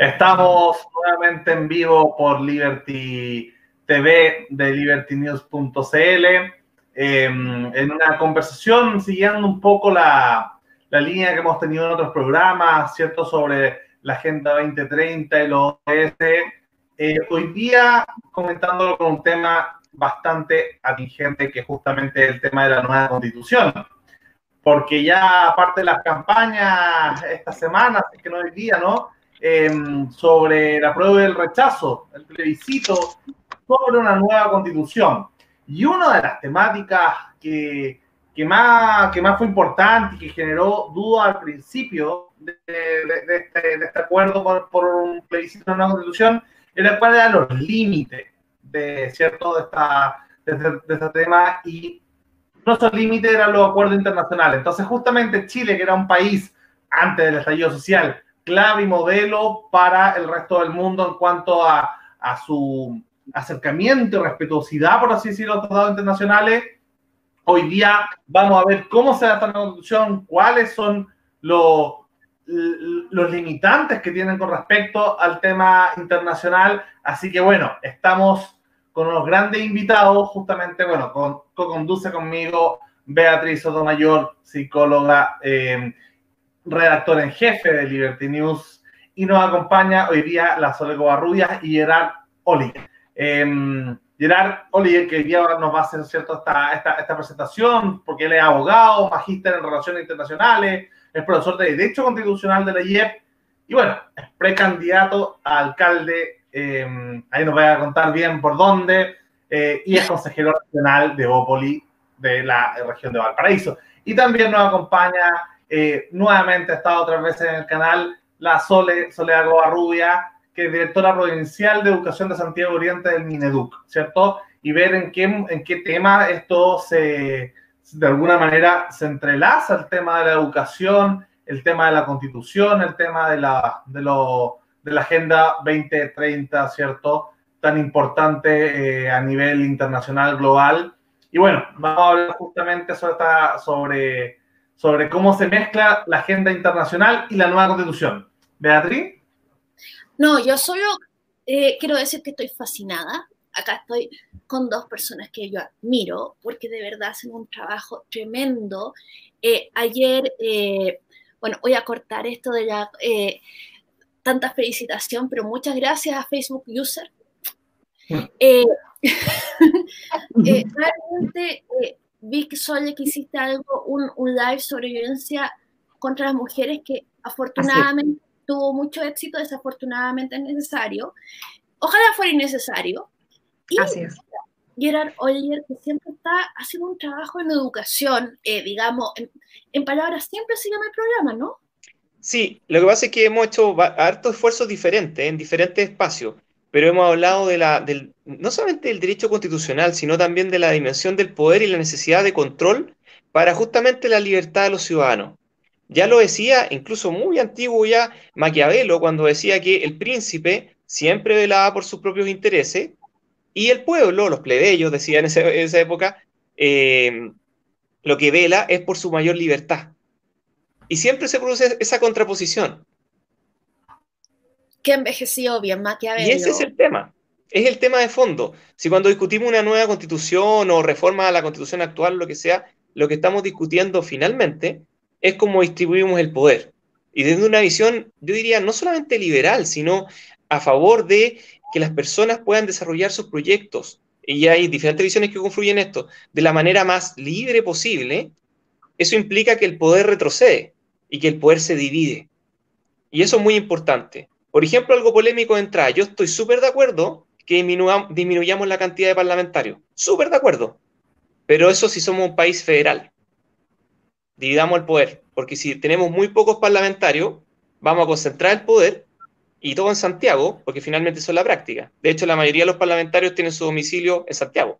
Estamos nuevamente en vivo por Liberty TV de libertynews.cl em, en una conversación siguiendo un poco la, la, línea que hemos tenido en otros programas, ¿cierto? Sobre la Agenda 2030 y los OS. Eh, hoy día comentándolo con un tema bastante atingente que es justamente el tema de la nueva constitución. Porque ya aparte de las campañas esta semana, es que no hoy día, ¿no? Em, sobre la prueba del rechazo, el plebiscito sobre una nueva constitución. Y una de las temáticas que, que, más, que más fue importante y que generó duda al principio de, de, este, de este, acuerdo por, por, un plebiscito de una constitución era cuáles eran los límites de, ¿cierto? de, esta, de, este tema y nuestros límites eran los acuerdos internacionales. Entonces, justamente Chile, que era un país antes del estallido social, clave y modelo para el resto del mundo en cuanto a, a su acercamiento y respetuosidad, por así decirlo, a los tratados internacionales. Hoy día vamos a ver cómo se adapta la Constitución, cuáles son los, los limitantes que tienen con respecto al tema internacional. Así que bueno, estamos con unos grandes invitados, justamente, bueno, con, conduce conmigo Beatriz Sotomayor, psicóloga. Eh, redactor en jefe de Liberty News, y nos acompaña hoy día la Sole Covarrubias y Gerard Oliver. Eh, Gerard Oliver, que hoy día nos va a hacer ¿cierto? Esta, esta, esta, presentación, porque él es abogado, magíster en relaciones internacionales, es profesor de Derecho Constitucional de la IEP, y bueno, es precandidato a alcalde, eh, ahí nos va a contar bien por dónde, eh, y es consejero regional de Bópoli de la región de Valparaíso. Y también nos acompaña eh, nuevamente ha estado otras veces en el canal la Sole, Soledad Rubia, que es directora provincial de educación de Santiago Oriente del Mineduc, ¿cierto? Y ver en qué, en qué tema esto se, de alguna manera, se entrelaza el tema de la educación, el tema de la constitución, el tema de la, de lo, de la Agenda 2030, ¿cierto? Tan importante eh, a nivel internacional, global. Y bueno, vamos a hablar justamente sobre, sobre sobre cómo se mezcla la agenda internacional y la nueva constitución. Beatriz. No, yo solo eh, quiero decir que estoy fascinada. Acá estoy con dos personas que yo admiro porque de verdad hacen un trabajo tremendo. Eh, ayer, eh, bueno, voy a cortar esto de la tanta felicitación, pero muchas gracias a Facebook User. Mm. realmente vi que Sole que hiciste algo, un, un, live sobre violencia contra las mujeres que afortunadamente tuvo mucho éxito, desafortunadamente es necesario. Ojalá fuera innecesario. Y Así es. Gerard Oliver, que siempre está haciendo un trabajo en educación, eh, digamos, en, en, palabras siempre se llama el programa, ¿no? Sí, lo que pasa es que hemos hecho hartos esfuerzos diferentes en diferentes espacios pero hemos hablado de la, del, no solamente del derecho constitucional, sino también de la dimensión del poder y la necesidad de control para justamente la libertad de los ciudadanos. Ya lo decía, incluso muy antiguo ya, Maquiavelo, cuando decía que el príncipe siempre velaba por sus propios intereses y el pueblo, los plebeyos, decía en, esa época, eh, lo que vela es por su mayor libertad. Y siempre se produce esa contraposición que envejeció bien Maquiavelo. Y ese es el tema. Es el tema de fondo. Si cuando discutimos una nueva constitución o reforma a la constitución actual, lo que sea, lo que estamos discutiendo finalmente es cómo distribuimos el poder. Y desde una visión, yo diría, no solamente liberal, sino a favor de que las personas puedan desarrollar sus proyectos. Y hay diferentes visiones que confluyen esto de la manera más libre posible. Eso implica que el poder retrocede y que el poder se divide. Y eso es muy importante. Por ejemplo, algo polémico de entrada. Yo estoy súper de acuerdo que disminuyamos la cantidad de parlamentarios. Súper de acuerdo. Pero eso si somos un país federal. Dividamos el poder. Porque si tenemos muy pocos parlamentarios, vamos a concentrar el poder y todo en Santiago, porque finalmente eso es la práctica. De hecho, la mayoría de los parlamentarios tienen su domicilio en Santiago,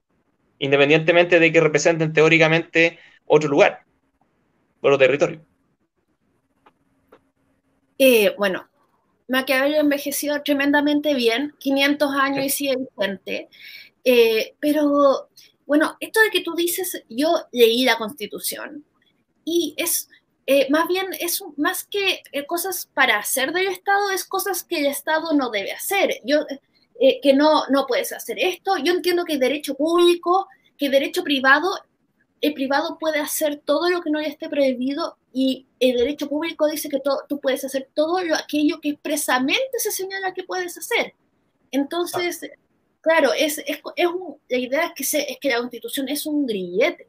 independientemente de que representen teóricamente otro lugar, otro territorio. Eh, bueno, Maquiavelo envejeció tremendamente bien, 500 años y sigue vigente. Eh, pero, bueno, esto de que tú dices, yo leí la Constitución y es eh, más bien es más que eh, cosas para hacer del Estado, es cosas que el Estado no debe hacer. Yo, que no, no puedes hacer esto. Yo entiendo que el derecho público, que el derecho privado, el privado puede hacer todo lo que no esté prohibido y el derecho público dice que tú puedes hacer todo lo, aquello que expresamente se señala que puedes hacer. Entonces, claro, es, es, es la idea es que, se, es que la constitución es un grillete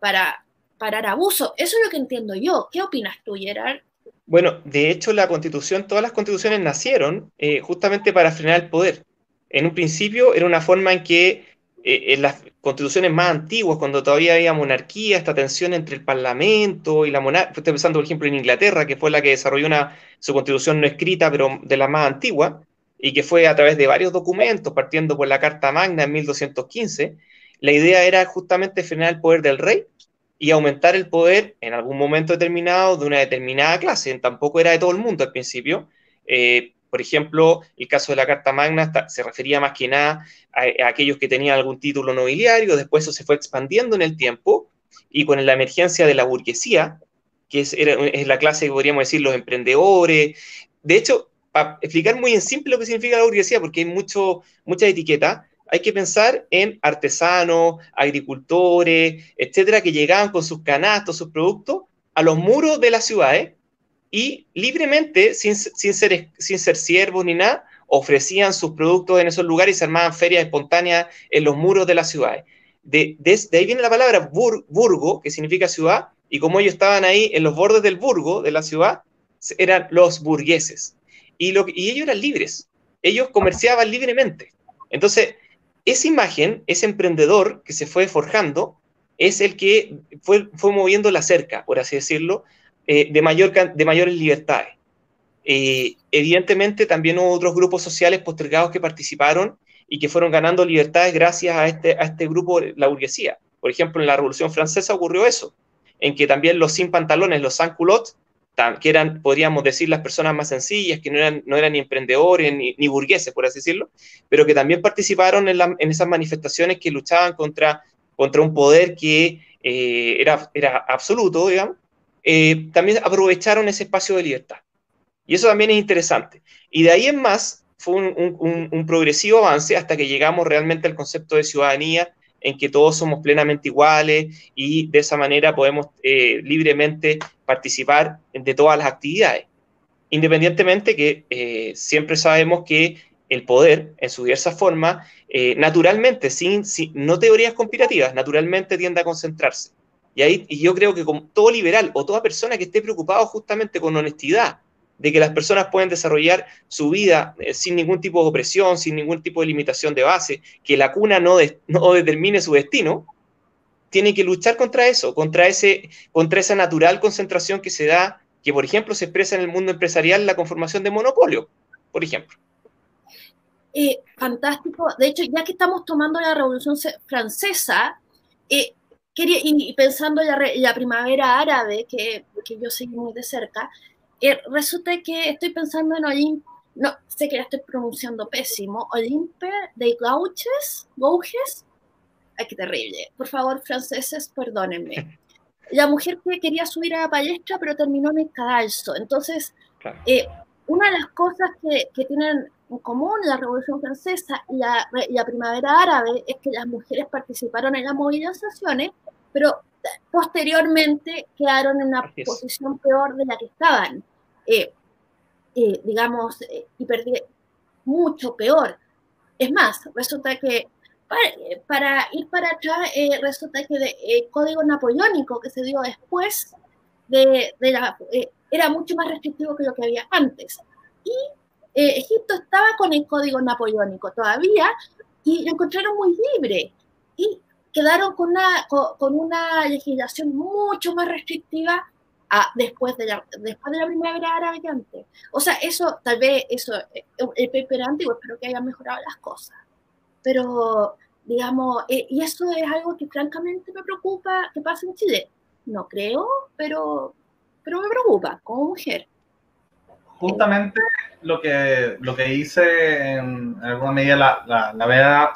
para, parar abuso. Eso es lo que entiendo yo. ¿Qué opinas tú, Gerard? Bueno, de hecho la constitución, todas las constituciones nacieron eh, justamente para frenar el poder. En un principio era una forma en que eh, en constituciones más antiguas, cuando todavía había monarquía, esta tensión entre el parlamento y la monarquía, estoy pensando por ejemplo en Inglaterra, que fue la que desarrolló una, su constitución no escrita, pero de la más antigua, y que fue a través de varios documentos, partiendo por la Carta Magna en 1215, la idea era justamente frenar el poder del rey y aumentar el poder en algún momento determinado de una determinada clase. Tampoco era de todo el mundo al principio. Eh, por ejemplo, el caso de la Carta Magna se refería más que nada a, aquellos que tenían algún título nobiliario, después eso se fue expandiendo en el tiempo y con la emergencia de la burguesía, que es, es la clase que podríamos decir los emprendedores. De hecho, para explicar muy en simple lo que significa la burguesía, porque hay mucho, muchas etiquetas, hay que pensar en artesanos, agricultores, etcétera, que llegaban con sus canastos, sus productos, a los muros de las ciudades y libremente, sin, ser, sin ser siervos ni nada, ofrecían sus productos en esos lugares y se armaban ferias espontáneas en los muros de las ciudades. De, ahí viene la palabra burgo, que significa ciudad, y como ellos estaban ahí en los bordes del burgo, de la ciudad, eran los burgueses. Y, lo, y ellos eran libres, ellos comerciaban libremente. Entonces, esa imagen, ese emprendedor que se fue forjando, es el que fue, fue moviendo la cerca, por así decirlo, eh, de, mayor, de mayores libertades. Eh, evidentemente también hubo otros grupos sociales postergados que participaron y que fueron ganando libertades gracias a este, a este grupo, la burguesía. Por ejemplo, en la Revolución Francesa ocurrió eso, en que también los sin pantalones, los sans culottes, que eran, podríamos decir, las personas más sencillas, que no eran, no eran ni emprendedores ni, burgueses, por así decirlo, pero que también participaron en, esas manifestaciones que luchaban contra, contra un poder que eh, era, era absoluto, digamos, eh, también aprovecharon ese espacio de libertad. Y eso también es interesante. Y de ahí en más fue un progresivo avance hasta que llegamos realmente al concepto de ciudadanía en que todos somos plenamente iguales y de esa manera podemos eh, libremente participar de todas las actividades. Independientemente que eh, siempre sabemos que el poder, en su diversas formas, naturalmente, sin, no teorías conspirativas, naturalmente tiende a concentrarse. Y ahí y yo creo que todo liberal o toda persona que esté preocupado justamente con honestidad, de que las personas pueden desarrollar su vida eh, sin ningún tipo de opresión, sin ningún tipo de limitación de base, que la cuna no, no determine su destino, tiene que luchar contra eso, contra, ese, contra esa natural concentración que se da, que por ejemplo se expresa en el mundo empresarial la conformación de monopolio, por ejemplo. Eh, fantástico. De hecho, ya que estamos tomando la Revolución Francesa, eh, quería, y pensando en la, primavera árabe, que, que yo seguí muy de cerca, eh, resulta que estoy pensando en Olimpe, no, sé que la estoy pronunciando pésimo, Olimpe de Gauches, Gauges, ay, qué terrible, por favor, franceses, perdónenme. La mujer que quería subir a la palestra, pero terminó en el cadalso. Entonces, eh, una de las cosas que, que, tienen en común la Revolución Francesa y la, la Primavera Árabe es que las mujeres participaron en las movilizaciones, pero posteriormente quedaron en una posición peor de la que estaban. Eh, eh, digamos, eh, y perdí mucho peor. Es más, resulta que para, ir para atrás, resulta que el código napoleónico que se dio después de, la, era mucho más restrictivo que lo que había antes. Y Egipto estaba con el código napoleónico todavía y lo encontraron muy libre. Y quedaron con una, con una legislación mucho más restrictiva después, de la, después de la primavera árabe que antes. O sea, eso, tal vez, eso, el paper antiguo, espero que haya mejorado las cosas. Pero, digamos, eh, y eso es algo que francamente me preocupa que pase en Chile. No creo, pero, pero me preocupa como mujer. Justamente lo que, lo que hice en alguna medida la, la, la verdad,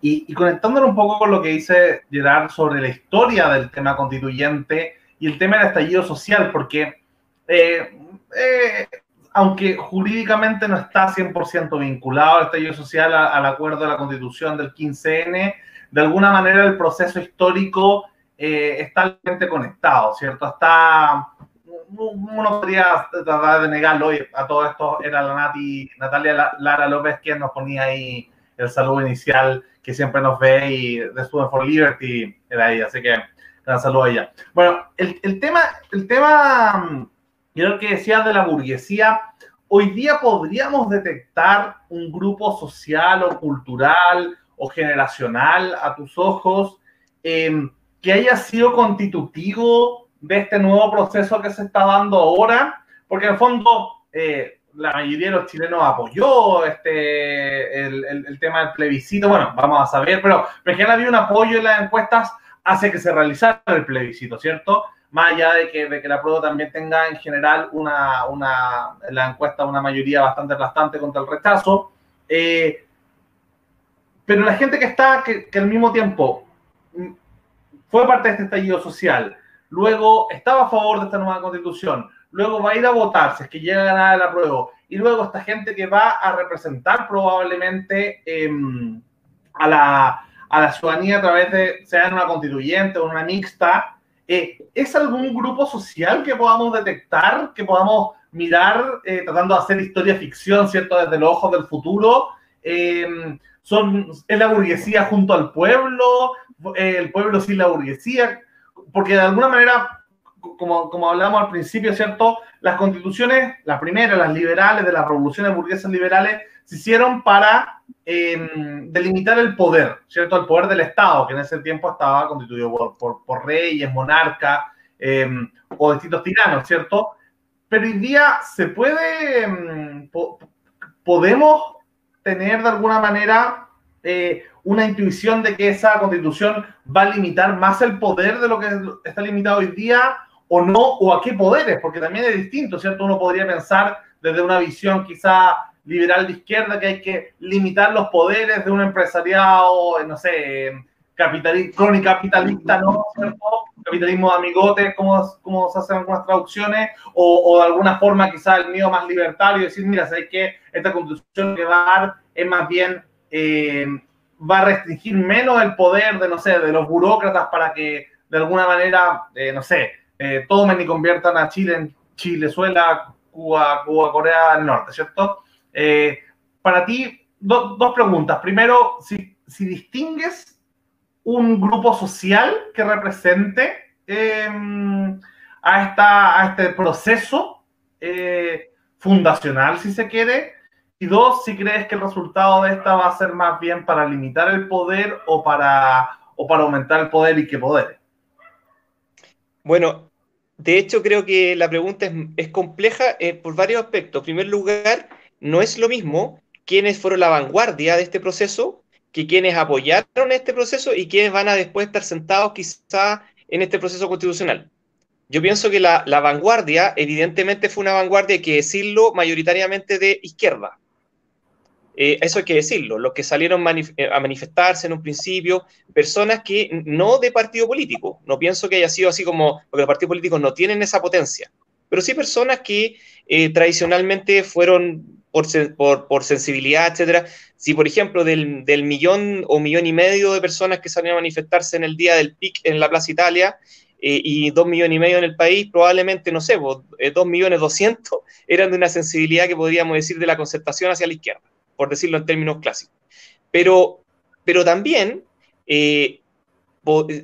y, y conectándolo un poco con lo que dice Gerard sobre la historia del tema constituyente, y el tema del estallido social, porque eh, eh, aunque jurídicamente no está 100% vinculado al estallido social al acuerdo de la constitución del 15N, de alguna manera el proceso histórico eh, está conectado, ¿cierto? Está, uno podría tratar de negarlo, hoy a todo esto era la Nati, Natalia Lara López quien nos ponía ahí el saludo inicial que siempre nos ve y de Student for Liberty era ella, así que gran saludo a ella. Bueno, el, tema, el tema yo lo que decía de la burguesía, hoy día podríamos detectar un grupo social o cultural o generacional a tus ojos em, que haya sido constitutivo de este nuevo proceso que se está dando ahora, porque en el fondo eh, la mayoría de los chilenos apoyó este, el, el, tema del plebiscito, bueno, vamos a saber, pero en general había un apoyo en las encuestas hacia que se realizara el plebiscito, ¿cierto? más allá de que, de que la prueba también tenga en general una, una, la encuesta una mayoría bastante aplastante contra el rechazo. Eh, pero la gente que está, que, que, al mismo tiempo mm, fue parte de este estallido social, luego estaba a favor de esta nueva constitución, luego va a ir a votar si es que llega a ganar la prueba, y luego esta gente que va a representar probablemente eh, a, la, a la ciudadanía a través de, sea en una constituyente o una mixta, eh, ¿Es algún grupo social que podamos detectar, que podamos mirar eh, tratando de hacer historia ficción, ¿cierto? Desde los ojos del futuro. Eh, son, ¿Es la burguesía junto al pueblo? ¿El pueblo sin la burguesía? Porque de alguna manera, como, como hablamos al principio, ¿cierto? Las constituciones, las primeras, las liberales, de las revoluciones burguesas liberales, se hicieron para em, delimitar el poder, ¿cierto? El poder del Estado, que en ese tiempo estaba constituido por, por, reyes, monarcas em, o distintos tiranos, ¿cierto? Pero hoy día se puede, em, podemos tener de alguna manera eh, una intuición de que esa constitución va a limitar más el poder de lo que está limitado hoy día o no, o a qué poderes, porque también es distinto, ¿cierto? Uno podría pensar desde una visión quizá liberal de izquierda que hay que limitar los poderes de un empresariado, no sé, capitalista, ¿no? Capitalismo de amigotes, como, como se hacen algunas traducciones, o, o, de alguna forma quizá el mío más libertario, decir, mira, ¿sabes qué? Esta constitución que va a dar es más bien, eh, va a restringir menos el poder de, no sé, de los burócratas para que de alguna manera, eh, no sé, eh, tomen y conviertan a Chile en Chilezuela, Cuba, Cuba, Corea del Norte, ¿cierto? Para ti, dos preguntas. Primero, si, distingues un grupo social que represente em, a, esta, a este proceso fundacional, si se quiere. Y dos, si crees que el resultado de esta va a ser más bien para limitar el poder o para, o para aumentar el poder y qué poder. Bueno, de hecho creo que la pregunta es, es compleja eh, por varios aspectos. En primer lugar, no es lo mismo quienes fueron la vanguardia de este proceso que quienes apoyaron este proceso y quienes van a después estar sentados quizá en este proceso constitucional. Yo pienso que la, vanguardia evidentemente fue una vanguardia, hay que decirlo, mayoritariamente de izquierda. Eh, eso hay que decirlo, los que salieron eh, a manifestarse en un principio, personas que no de partido político, no pienso que haya sido así como, porque los partidos políticos no tienen esa potencia, pero sí personas que eh, tradicionalmente fueron por, por, sensibilidad, etcétera. Si, por ejemplo, del, millón o millón y medio de personas que salieron a manifestarse en el día del PIC en la Plaza Italia eh, y dos millones y medio en el país, probablemente, no sé, eh, dos millones doscientos eran de una sensibilidad que podríamos decir de la concertación hacia la izquierda, por decirlo en términos clásicos. Pero, pero también, eh,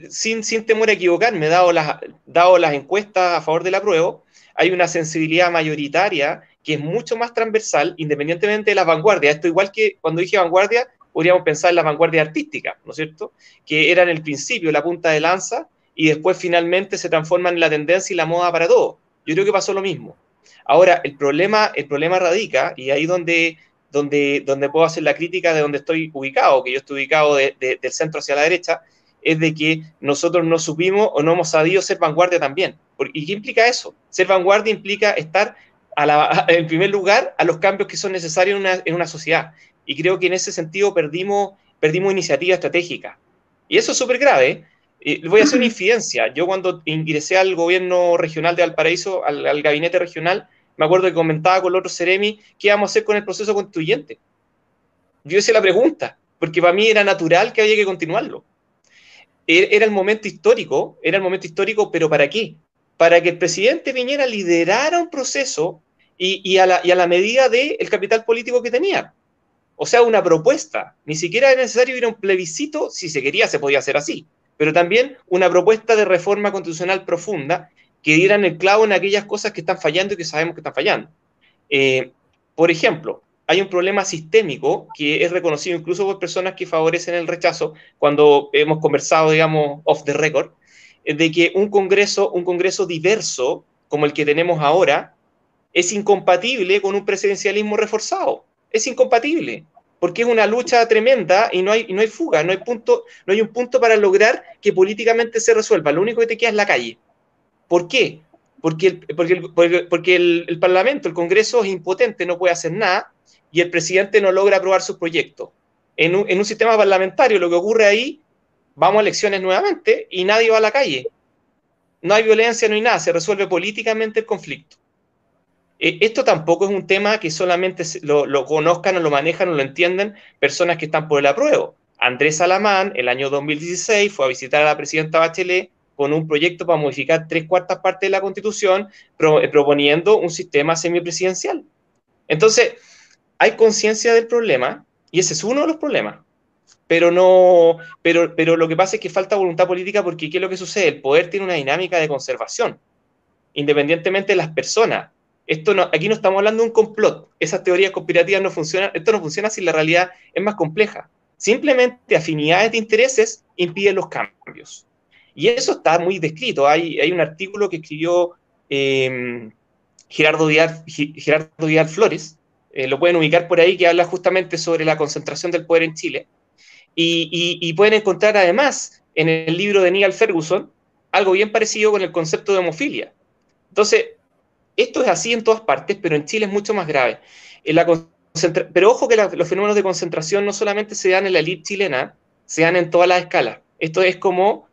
sin, sin temor a equivocarme, dado las, dado las encuestas a favor del apruebo, hay una sensibilidad mayoritaria que es mucho más transversal, independientemente de las vanguardias. Esto igual que cuando dije vanguardia, podríamos pensar en la vanguardia artística, ¿no es cierto? Que eran el principio, la punta de lanza, y después finalmente se transforman en la tendencia y la moda para todo. Yo creo que pasó lo mismo. Ahora, el problema, el problema radica, y ahí donde, donde, donde puedo hacer la crítica de donde estoy ubicado, que yo estoy ubicado del centro hacia la derecha, es de que nosotros no supimos o no hemos sabido ser vanguardia también. ¿Y qué implica eso? Ser vanguardia implica estar en primer lugar, a los cambios que son necesarios en una, en una, sociedad. Y creo que en ese sentido perdimos, perdimos iniciativa estratégica. Y eso es súper grave, Y voy a hacer una infidencia. Yo cuando ingresé al gobierno regional de Valparaíso, al, gabinete regional, me acuerdo que comentaba con el otro Ceremi qué íbamos a hacer con el proceso constituyente. Yo hice la pregunta, porque para mí era natural que había que continuarlo. E, era el momento histórico, era el momento histórico, pero ¿para qué? Para que el presidente Piñera liderara un proceso y, a, la, medida del capital político que tenía. O sea, una propuesta. Ni siquiera era necesario ir a un plebiscito, si se quería se podía hacer así, pero también una propuesta de reforma constitucional profunda que dieran el clavo en aquellas cosas que están fallando y que sabemos que están fallando. Eh, por ejemplo, hay un problema sistémico que es reconocido incluso por personas que favorecen el rechazo, cuando hemos conversado, digamos, off the record, eh, de que un Congreso, un Congreso diverso, como el que tenemos ahora, es incompatible con un presidencialismo reforzado. Es incompatible, porque es una lucha tremenda y no hay, no hay fuga, no hay, punto, no hay un punto para lograr que políticamente se resuelva. Lo único que te queda es la calle. ¿Por qué? Porque el, porque, porque el Parlamento, el Congreso es impotente, no puede hacer nada, y el presidente no logra aprobar sus proyectos. En un, sistema parlamentario lo que ocurre ahí, vamos a elecciones nuevamente y nadie va a la calle. No hay violencia, no hay nada, se resuelve políticamente el conflicto. E, esto tampoco es un tema que solamente lo, conozcan o lo manejan o lo entienden personas que están por el apruebo. Andrés Alamán, el año 2016, fue a visitar a la presidenta Bachelet con un proyecto para modificar tres cuartas partes de la constitución, proponiendo un sistema semipresidencial. Entonces, hay conciencia del problema y ese es uno de los problemas. Pero no, pero, pero lo que pasa es que falta voluntad política porque ¿qué es lo que sucede? El poder tiene una dinámica de conservación, independientemente de las personas. Esto no, aquí no estamos hablando de un complot. Esas teorías conspirativas no funcionan. Esto no funciona si la realidad es más compleja. Simplemente afinidades de intereses impiden los cambios. Y eso está muy descrito. Hay, hay un artículo que escribió eh, Gerardo, Díaz, Gerardo Díaz Flores, eh, lo pueden ubicar por ahí, que habla justamente sobre la concentración del poder en Chile. Y, pueden encontrar además en el libro de Neil Ferguson algo bien parecido con el concepto de homofilia. Entonces, esto es así en todas partes, pero en Chile es mucho más grave. pero ojo que los fenómenos de concentración no solamente se dan en la elite chilena, se dan en todas las escalas. Esto es como,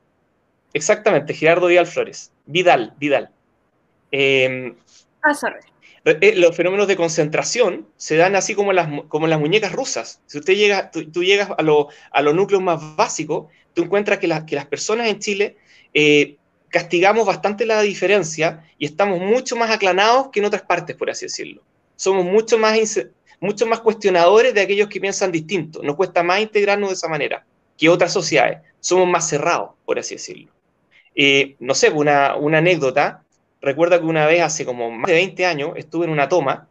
exactamente, Gerardo Vidal Flores, Vidal, Vidal. Eh, ah, sorry. Eh, los fenómenos de concentración se dan así como las, como las muñecas rusas. Si usted llega, tú, llegas a, a, los núcleos más básicos, tú encuentras que, que las personas en Chile eh, castigamos bastante la diferencia y estamos mucho más aclanados que en otras partes, por así decirlo. Somos mucho más, mucho más cuestionadores de aquellos que piensan distinto. Nos cuesta más integrarnos de esa manera que otras sociedades. Somos más cerrados, por así decirlo. Eh, no sé, una, una anécdota recuerdo que una vez hace como más de 20 años estuve en una toma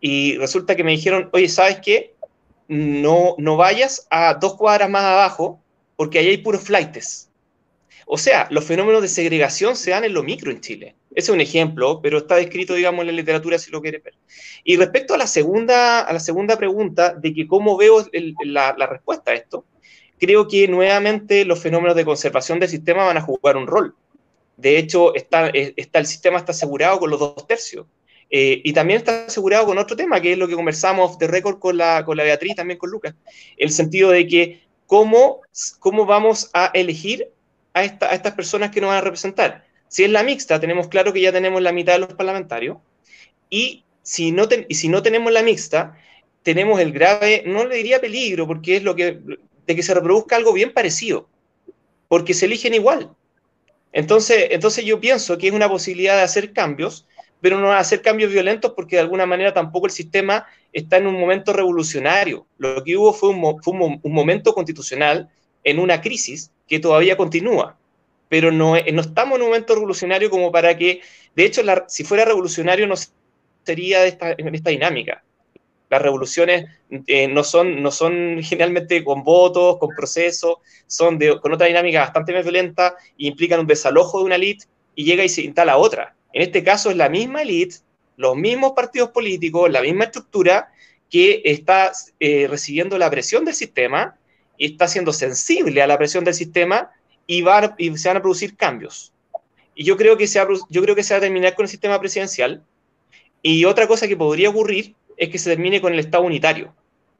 y resulta que me dijeron, oye, ¿sabes qué? No, no vayas a dos cuadras más abajo porque ahí hay puros flightes. O sea, los fenómenos de segregación se dan en lo micro en Chile. Ese es un ejemplo, pero está descrito, digamos, en la literatura si lo quieres ver. Y respecto a la segunda, a la segunda pregunta de que cómo veo la, la respuesta a esto, creo que nuevamente los fenómenos de conservación del sistema van a jugar un rol. De hecho, está, está, el sistema está asegurado con los dos tercios. Eh, y también está asegurado con otro tema, que es lo que conversamos de récord con la, con la Beatriz, también con Lucas, el sentido de que cómo, cómo vamos a elegir a, esta, a estas personas que nos van a representar. Si es la mixta, tenemos claro que ya tenemos la mitad de los parlamentarios, y si no, y si no tenemos la mixta, tenemos el grave, no le diría peligro, porque es lo que, de que se reproduzca algo bien parecido, porque se eligen igual. Entonces, entonces yo pienso que es una posibilidad de hacer cambios, pero no hacer cambios violentos porque de alguna manera tampoco el sistema está en un momento revolucionario. Lo que hubo fue un, momento constitucional en una crisis que todavía continúa, pero no, no, estamos en un momento revolucionario como para que, de hecho, si fuera revolucionario no sería de esta, en esta dinámica. Las revoluciones eh, no, son, no son generalmente con votos, con procesos, son de, con otra dinámica bastante más violenta e implican un desalojo de una élite y llega y se instala otra. En este caso es la misma élite, los mismos partidos políticos, la misma estructura que está eh, recibiendo la presión del sistema y está siendo sensible a la presión del sistema y, va, y se van a producir cambios. Y yo creo, que se yo creo que se va a terminar con el sistema presidencial. Y otra cosa que podría ocurrir es que se termine con el Estado unitario,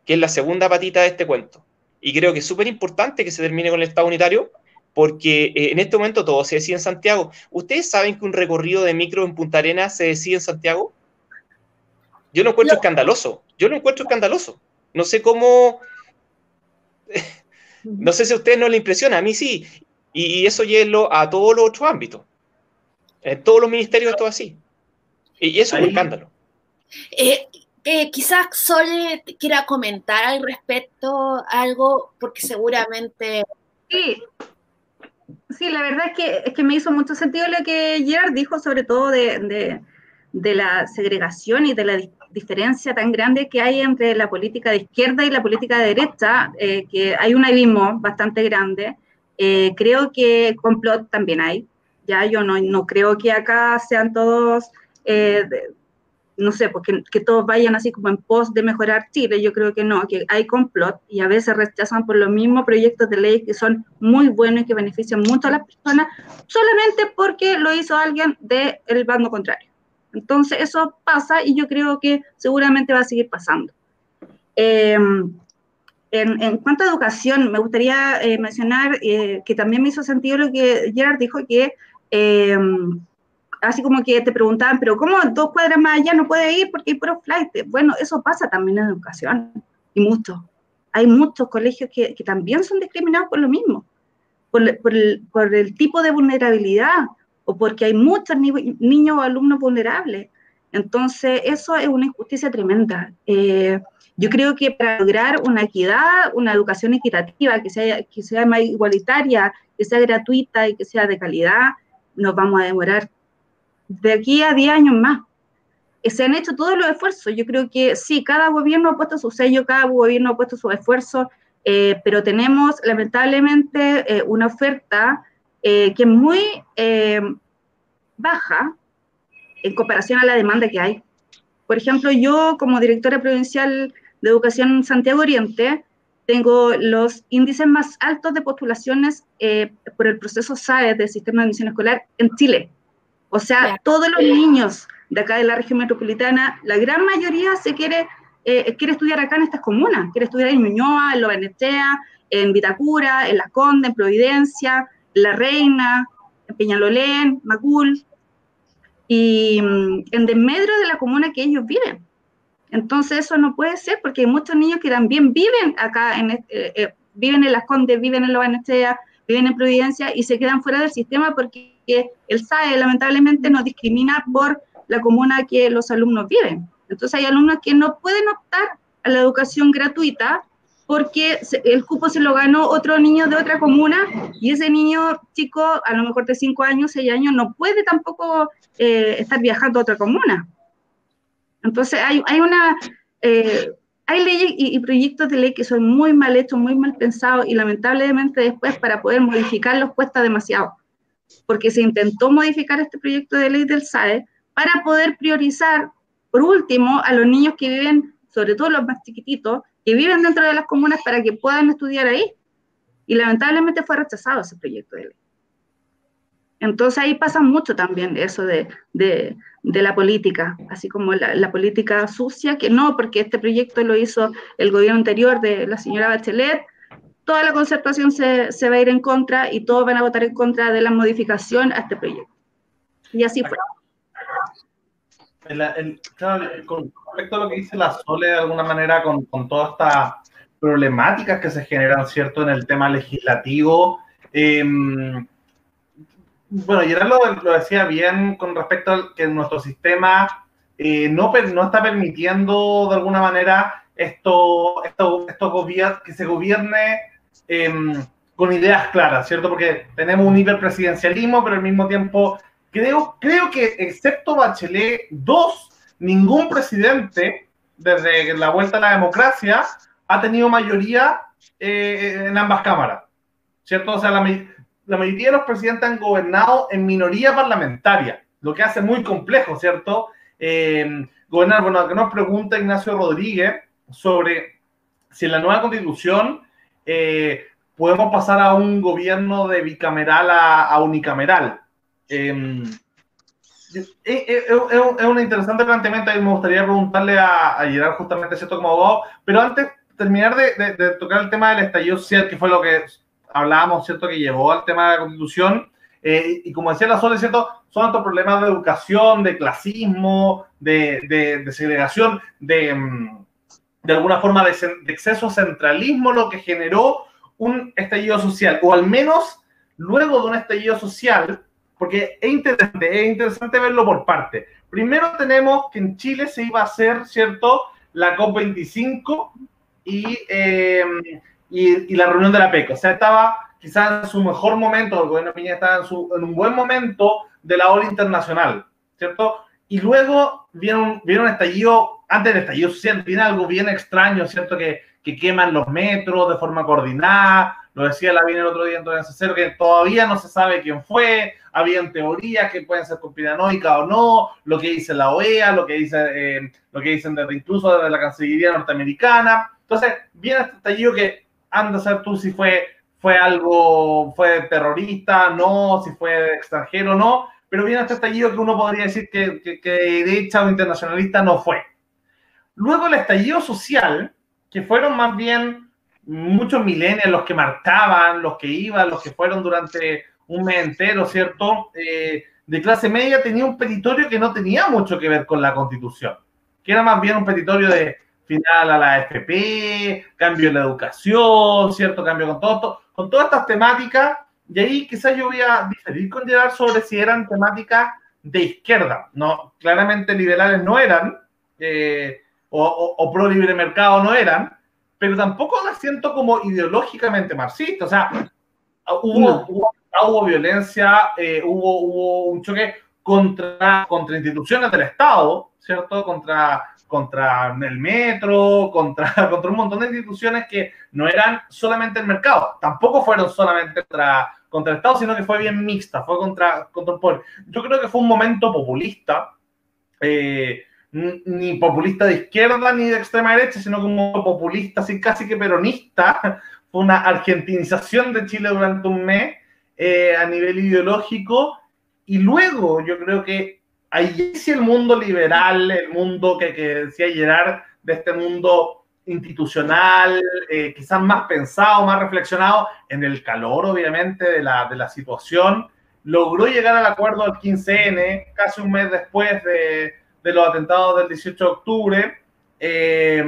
que es la segunda patita de este cuento. Y creo que es súper importante que se termine con el Estado unitario porque eh, en este momento todo se decide en Santiago. ¿Ustedes saben que un recorrido de micro en Punta Arenas se decide en Santiago? Yo lo encuentro escandaloso. Yo lo encuentro escandaloso. No sé cómo. no sé si a ustedes no le impresiona, a mí sí. Y, eso hielo a todos los otros ámbitos. En todos los ministerios esto así. Y, eso es un escándalo. Eh, eh, quizás Sole quiera comentar al respecto algo, porque seguramente... Sí, sí la verdad es que, es que me hizo mucho sentido lo que Gerard dijo, sobre todo de, la segregación y de la diferencia tan grande que hay entre la política de izquierda y la política de derecha, eh, que hay un abismo bastante grande. Eh, creo que complot también hay. Ya yo no, no creo que acá sean todos no sé, porque pues que todos vayan así como en pos de mejorar Chile, yo creo que no, que hay complot y a veces rechazan por los mismos proyectos de ley que son muy buenos y que benefician mucho a las personas, solamente porque lo hizo alguien del bando contrario. Entonces eso pasa y yo creo que seguramente va a seguir pasando. Em, en, cuanto a educación, me gustaría eh, mencionar eh, que también me hizo sentido lo que Gerard dijo, que em, así como que te preguntaban, pero ¿cómo dos cuadras más allá no puede ir porque hay puro flight? Bueno, eso pasa también en educación, y mucho. Hay muchos colegios que, también son discriminados por lo mismo, por, el, tipo de vulnerabilidad, o porque hay muchos niños o alumnos vulnerables. Entonces, eso es una injusticia tremenda. Eh, yo creo que para lograr una equidad, una educación equitativa, que sea, que sea más igualitaria, que sea gratuita y que sea de calidad, nos vamos a demorar de aquí a 10 años más. Eh, se han hecho todos los esfuerzos. Yo creo que sí, cada gobierno ha puesto su sello, cada gobierno ha puesto su esfuerzo, eh, pero tenemos lamentablemente eh, una oferta que es muy baja en comparación a la demanda que hay. Por ejemplo, yo como directora provincial de Educación Santiago Oriente, tengo los índices más altos de postulaciones por el proceso SAE del Sistema de Admisión Escolar en Chile. O sea, todos los niños de acá de la región metropolitana, la gran mayoría se quiere, eh, quiere estudiar acá en estas comunas, quiere estudiar en Ñuñoa, en Lobanechea, en Vitacura, en Las Condes, en Providencia, en La Reina, en Peñalolén, Macul, y mm, en desmedro de la comuna que ellos viven. Entonces eso no puede ser porque hay muchos niños que también viven acá, en, eh, eh, viven en Las Condes, viven en Lobanechea, viven en Providencia y se quedan fuera del sistema porque el SAE lamentablemente nos discrimina por la comuna que los alumnos viven. Entonces hay alumnos que no pueden optar a la educación gratuita porque el cupo se lo ganó otro niño de otra comuna y ese niño chico, a lo mejor de 5 años, 6 años, no puede tampoco eh, estar viajando a otra comuna. Entonces hay, hay una... Eh, hay leyes y, y, proyectos de ley que son muy mal hechos, muy mal pensados y lamentablemente después para poder modificarlos cuesta demasiado porque se intentó modificar este proyecto de ley del SAE para poder priorizar, por último, a los niños que viven, sobre todo los más chiquititos, que viven dentro de las comunas para que puedan estudiar ahí. Y lamentablemente fue rechazado ese proyecto de ley. Entonces ahí pasa mucho también eso de, de, la política, así como la, la, política sucia, que no, porque este proyecto lo hizo el gobierno anterior de la señora Bachelet, toda la concertación se, se, va a ir en contra y todos van a votar en contra de la modificación a este proyecto. Y así fue. con respecto a lo que dice la Sole, de alguna manera, con, con todas estas problemáticas que se generan, ¿cierto?, en el tema legislativo. Em, bueno, lo, lo, decía bien con respecto a que nuestro sistema eh, no, no está permitiendo, de alguna manera, esto, esto, esto que se gobierne Em, con ideas claras, ¿cierto? Porque tenemos un hiperpresidencialismo, pero al mismo tiempo creo, creo que excepto Bachelet 2, ningún presidente desde la vuelta a la democracia ha tenido mayoría eh, en ambas cámaras, ¿cierto? O sea, la, la mayoría de los presidentes han gobernado en minoría parlamentaria, lo que hace muy complejo, ¿cierto? Eh, gobernar, bueno, que nos pregunta Ignacio Rodríguez sobre si en la nueva constitución eh, podemos pasar a un gobierno de bicameral a, unicameral. Em, es, un interesante planteamiento y me gustaría preguntarle a, a Gerard justamente, ¿cierto? Como abogado, pero antes terminar de, tocar el tema del estallido social, que fue lo que hablábamos, ¿cierto?, que llevó al tema de la constitución. Eh, y como decía la Sol, ¿cierto?, son estos problemas de educación, de clasismo, de, de, segregación, de, mm, de alguna forma de, exceso centralismo, lo que generó un estallido social, o al menos luego de un estallido social, porque es interesante, es interesante verlo por parte. Primero tenemos que en Chile se iba a hacer, ¿cierto?, la COP25 y, eh, y, y, la reunión de la PEC. O sea, estaba quizás en su mejor momento, el gobierno Piñera estaba en, su, en un buen momento de la ola internacional, ¿cierto? Y luego viene un, viene un estallido, antes del estallido social, viene algo bien extraño, ¿cierto? Que, que queman los metros de forma coordinada, lo decía la el otro día en cero, que todavía no se sabe quién fue, habían teorías que pueden ser conspiranoicas o no, lo que dice la OEA, lo que, dice, eh, lo que dicen desde, incluso desde la Cancillería norteamericana. Entonces, viene este estallido que anda a ser tú si fue, fue algo, fue terrorista, no, si fue extranjero, no, pero viene este estallido que uno podría decir que, que, que derecha o internacionalista no fue. Luego el estallido social, que fueron más bien muchos milenios los que marcaban, los que iban, los que fueron durante un mes entero, ¿cierto? Eh, de clase media tenía un petitorio que no tenía mucho que ver con la constitución, que era más bien un petitorio de final a la FP, cambio en la educación, ¿cierto? Cambio con todo, con todas estas temáticas, y ahí quizás yo voy a diferir con Gerard sobre si eran temáticas de izquierda, no, claramente liberales no eran, eh, o, o, o pro libre mercado no eran, pero tampoco la siento como ideológicamente marxista. O sea, hubo, hubo, violencia, eh, hubo, hubo un choque contra, contra instituciones del Estado, ¿cierto? Contra, contra el metro, contra, contra un montón de instituciones que no eran solamente el mercado, tampoco fueron solamente contra, contra el Estado, sino que fue bien mixta, fue contra, contra el poder. Yo creo que fue un momento populista. Eh, ni populista de izquierda ni de extrema derecha, sino como populista, así casi que peronista. Una argentinización de Chile durante un mes eh, a nivel ideológico. Y luego yo creo que ahí sí el mundo liberal, el mundo que, que decía Gerard, de este mundo institucional, eh, quizás más pensado, más reflexionado, en el calor obviamente de la, de la situación, logró llegar al acuerdo del 15N, casi un mes después de, de los atentados del 18 de octubre. Eh,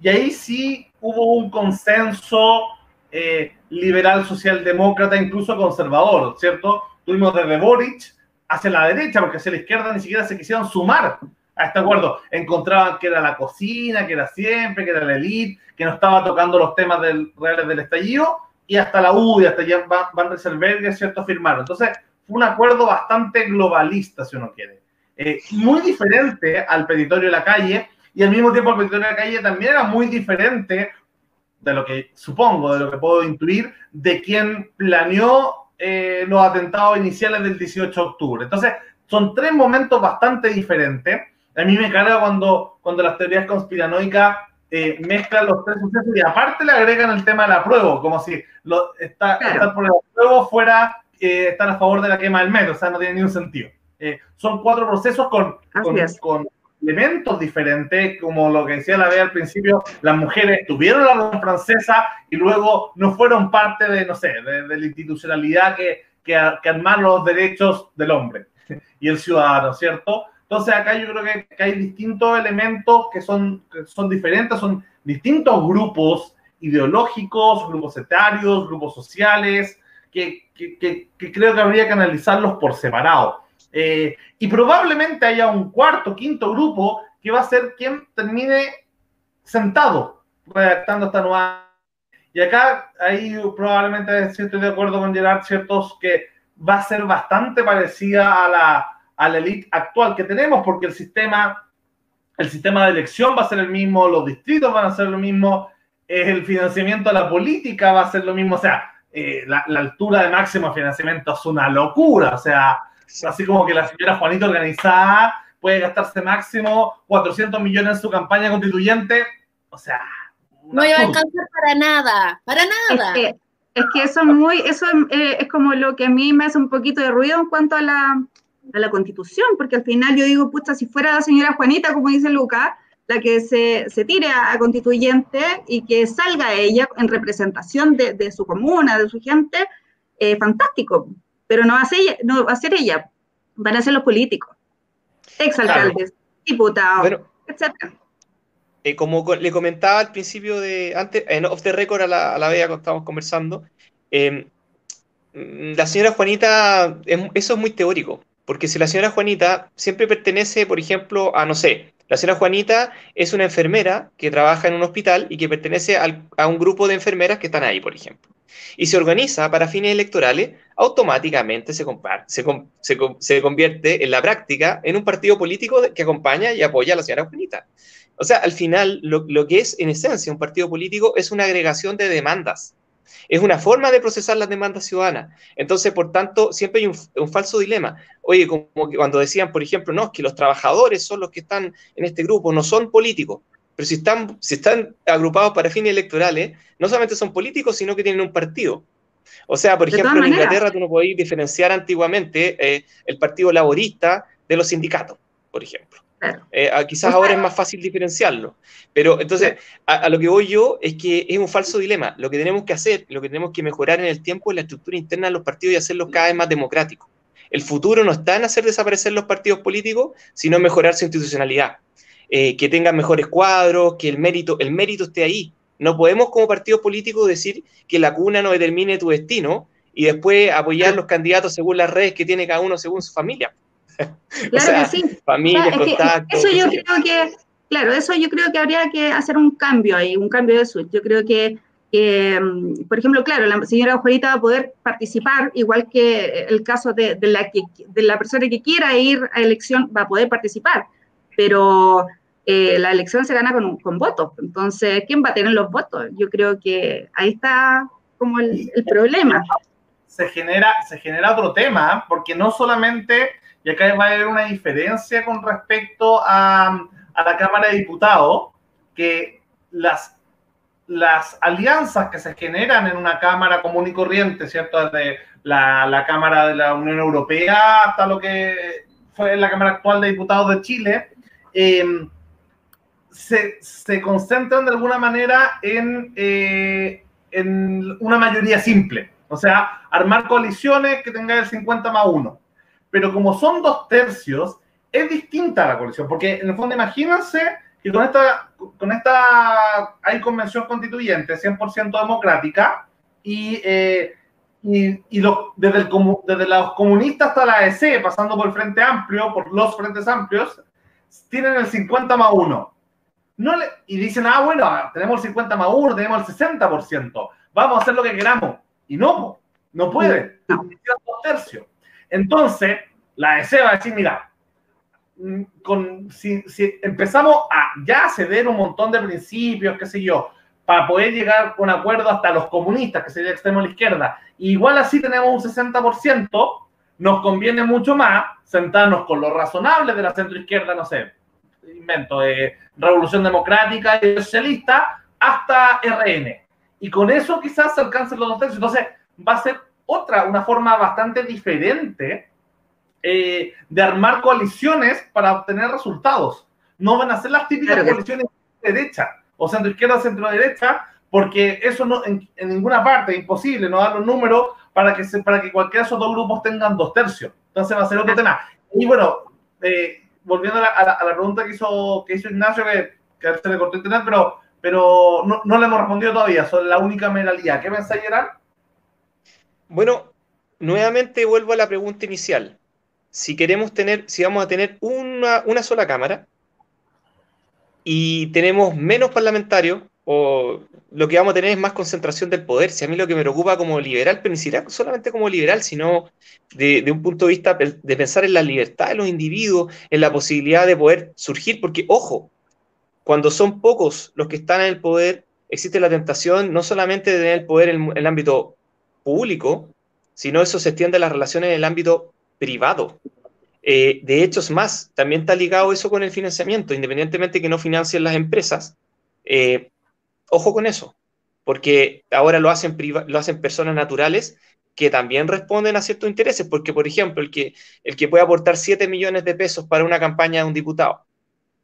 y ahí sí hubo un consenso eh, liberal, socialdemócrata, incluso conservador, ¿cierto? Tuvimos desde Boric hacia la derecha, porque hacia la izquierda ni siquiera se quisieron sumar a este acuerdo. Encontraban que era la cocina, que era siempre, que era la élite, que no estaba tocando los temas del, reales del estallido, y hasta la U y hasta ya Van, Van ¿cierto? Firmaron. Entonces, fue un acuerdo bastante globalista, si uno quiere. Eh, muy diferente al petitorio de la calle y al mismo tiempo el petitorio de la calle también era muy diferente de lo que supongo, de lo que puedo intuir, de quien planeó eh, los atentados iniciales del 18 de octubre. Entonces, son tres momentos bastante diferentes. A mí me carga cuando, cuando las teorías conspiranoicas eh, mezclan los tres sucesos y aparte le agregan el tema de la prueba, como si lo, está, claro. estar por el apruebo fuera eh, estar a favor de la quema del metro, o sea, no tiene ningún sentido. Eh, son cuatro procesos con, con, con, elementos diferentes, como lo que decía la Bea al principio, las mujeres tuvieron la Revolución Francesa y luego no fueron parte de, no sé, de, de la institucionalidad que, que, que armaron los derechos del hombre y el ciudadano, ¿cierto? Entonces acá yo creo que, que hay distintos elementos que son, que son diferentes, son distintos grupos ideológicos, grupos etarios, grupos sociales, que, que, que, creo que habría que analizarlos por separado. Eh, y probablemente haya un cuarto, quinto grupo que va a ser quien termine sentado redactando esta nueva. Y acá, ahí probablemente si estoy de acuerdo con Gerard, ciertos que va a ser bastante parecida a la, a la elite actual que tenemos, porque el sistema, el sistema de elección va a ser el mismo, los distritos van a ser lo mismo, el financiamiento de la política va a ser lo mismo, o sea, eh, la, la, altura de máximo financiamiento es una locura, o sea, Así como que la señora Juanita organizada puede gastarse máximo 400 millones en su campaña constituyente. O sea. No iba a alcanzar para nada, para nada. Es que, es que eso es muy, eso es, es, como lo que a mí me hace un poquito de ruido en cuanto a la, a la constitución, porque al final yo digo, pucha, si fuera la señora Juanita, como dice Luca, la que se, se tire a, constituyente y que salga ella en representación de, de su comuna, de su gente, eh, fantástico. Pero no va, a ser ella, no va a ser ella, van a ser los políticos, exalcaldes, diputados, etc. Eh, como le comentaba al principio de, antes, en off the record a la, a la vez cuando estábamos conversando, eh, la señora Juanita, eso es muy teórico, porque si la señora Juanita siempre pertenece, por ejemplo, a, no sé, la señora Juanita es una enfermera que trabaja en un hospital y que pertenece a un grupo de enfermeras que están ahí, por ejemplo. Y se organiza para fines electorales, automáticamente se, se, se convierte en la práctica en un partido político que acompaña y apoya a la señora Juanita. O sea, al final, lo, lo que es en esencia un partido político es una agregación de demandas es una forma de procesar las demandas ciudadanas. Entonces, por tanto, siempre hay un, falso dilema. Oye, como que cuando decían, por ejemplo, no, que los trabajadores son los que están en este grupo, no son políticos. Pero si están, si están agrupados para fines electorales, no solamente son políticos, sino que tienen un partido. O sea, por ejemplo, en Inglaterra tú no podías diferenciar antiguamente eh, el Partido Laborista de los sindicatos, por ejemplo. Eh, quizás ahora es más fácil diferenciarlo. Pero entonces, a, lo que voy yo es que es un falso dilema. Lo que tenemos que hacer, lo que tenemos que mejorar en el tiempo es la estructura interna de los partidos y hacerlos cada vez más democráticos. El futuro no está en hacer desaparecer los partidos políticos, sino en mejorar su institucionalidad. Eh, que tengan mejores cuadros, que el mérito, el mérito esté ahí. No podemos como partidos políticos decir que la cuna no determine tu destino y después apoyar los candidatos según las redes que tiene cada uno según su familia. Claro que sí. Familia, Eso yo creo que, claro, eso yo creo que habría que hacer un cambio ahí, un cambio de switch. Yo creo que, mm, por ejemplo, claro, la señora Juanita va a poder participar, igual que el caso de, la, que, de la persona que quiera ir a elección, va a poder participar, pero eh, la elección se gana con, con votos. Entonces, ¿quién va a tener los votos? Yo creo que ahí está como el, el problema. Se genera, se genera otro tema, porque no solamente y acá va a haber una diferencia con respecto a, la Cámara de Diputados, que las, las alianzas que se generan en una Cámara común y corriente, ¿cierto? Desde la, Cámara de la Unión Europea hasta lo que fue la Cámara actual de Diputados de Chile, em, se, concentran de alguna manera en, eh, en una mayoría simple. O sea, armar coaliciones que tengan el 50 más 1 pero como son dos tercios, es distinta la coalición, porque en el fondo imagínense que con esta, con esta hay convención constituyente 100% democrática y, eh, y, y desde, el, desde los comunistas hasta la EC, pasando por el Frente Amplio, por los Frentes Amplios, tienen el 50 más 1. No le, y dicen, ah, bueno, tenemos el 50 más 1, tenemos el 60%, vamos a hacer lo que queramos. Y no, no puede. No. Tercios. Entonces, la ESE va a decir, mira, mm, con, si, empezamos a ya ceder un montón de principios, qué sé yo, para poder llegar a un acuerdo hasta los comunistas, que sería el extremo a la izquierda, igual así tenemos un 60%, nos conviene mucho más sentarnos con lo razonable de la centroizquierda, no sé, invento, de Revolución Democrática y Socialista, hasta RN. Y con eso quizás se alcancen los dos tercios. Entonces, va a ser otra, una forma bastante diferente eh, de armar coaliciones para obtener resultados. No van a ser las típicas coaliciones de derecha o centro izquierda, centro derecha, porque eso no en, ninguna parte es imposible, no dar los números para que, se, para que cualquiera de esos dos grupos tengan dos tercios. Entonces va a ser otro tema. Y bueno, eh, volviendo a la, pregunta que hizo, que hizo Ignacio, que, que se le cortó internet, pero, pero no, no, le hemos respondido todavía, son la única medalía. ¿Qué pensáis, Gerard? Bueno, nuevamente vuelvo a la pregunta inicial. Si queremos tener, si vamos a tener una, sola cámara y tenemos menos parlamentarios, o lo que vamos a tener es más concentración del poder. Si a mí lo que me preocupa como liberal, pero ni siquiera solamente como liberal, sino de, un punto de vista de pensar en la libertad de los individuos, en la posibilidad de poder surgir, porque ojo, cuando son pocos los que están en el poder, existe la tentación no solamente de tener el poder en el ámbito público, sino eso se extiende a las relaciones en el ámbito privado. Eh, de hecho, es más, también está ligado eso con el financiamiento, independientemente que no financien las empresas. Eh, ojo con eso, porque ahora lo hacen, lo hacen personas naturales que también responden a ciertos intereses, porque, por ejemplo, el que, el que puede aportar 7 millones de pesos para una campaña de un diputado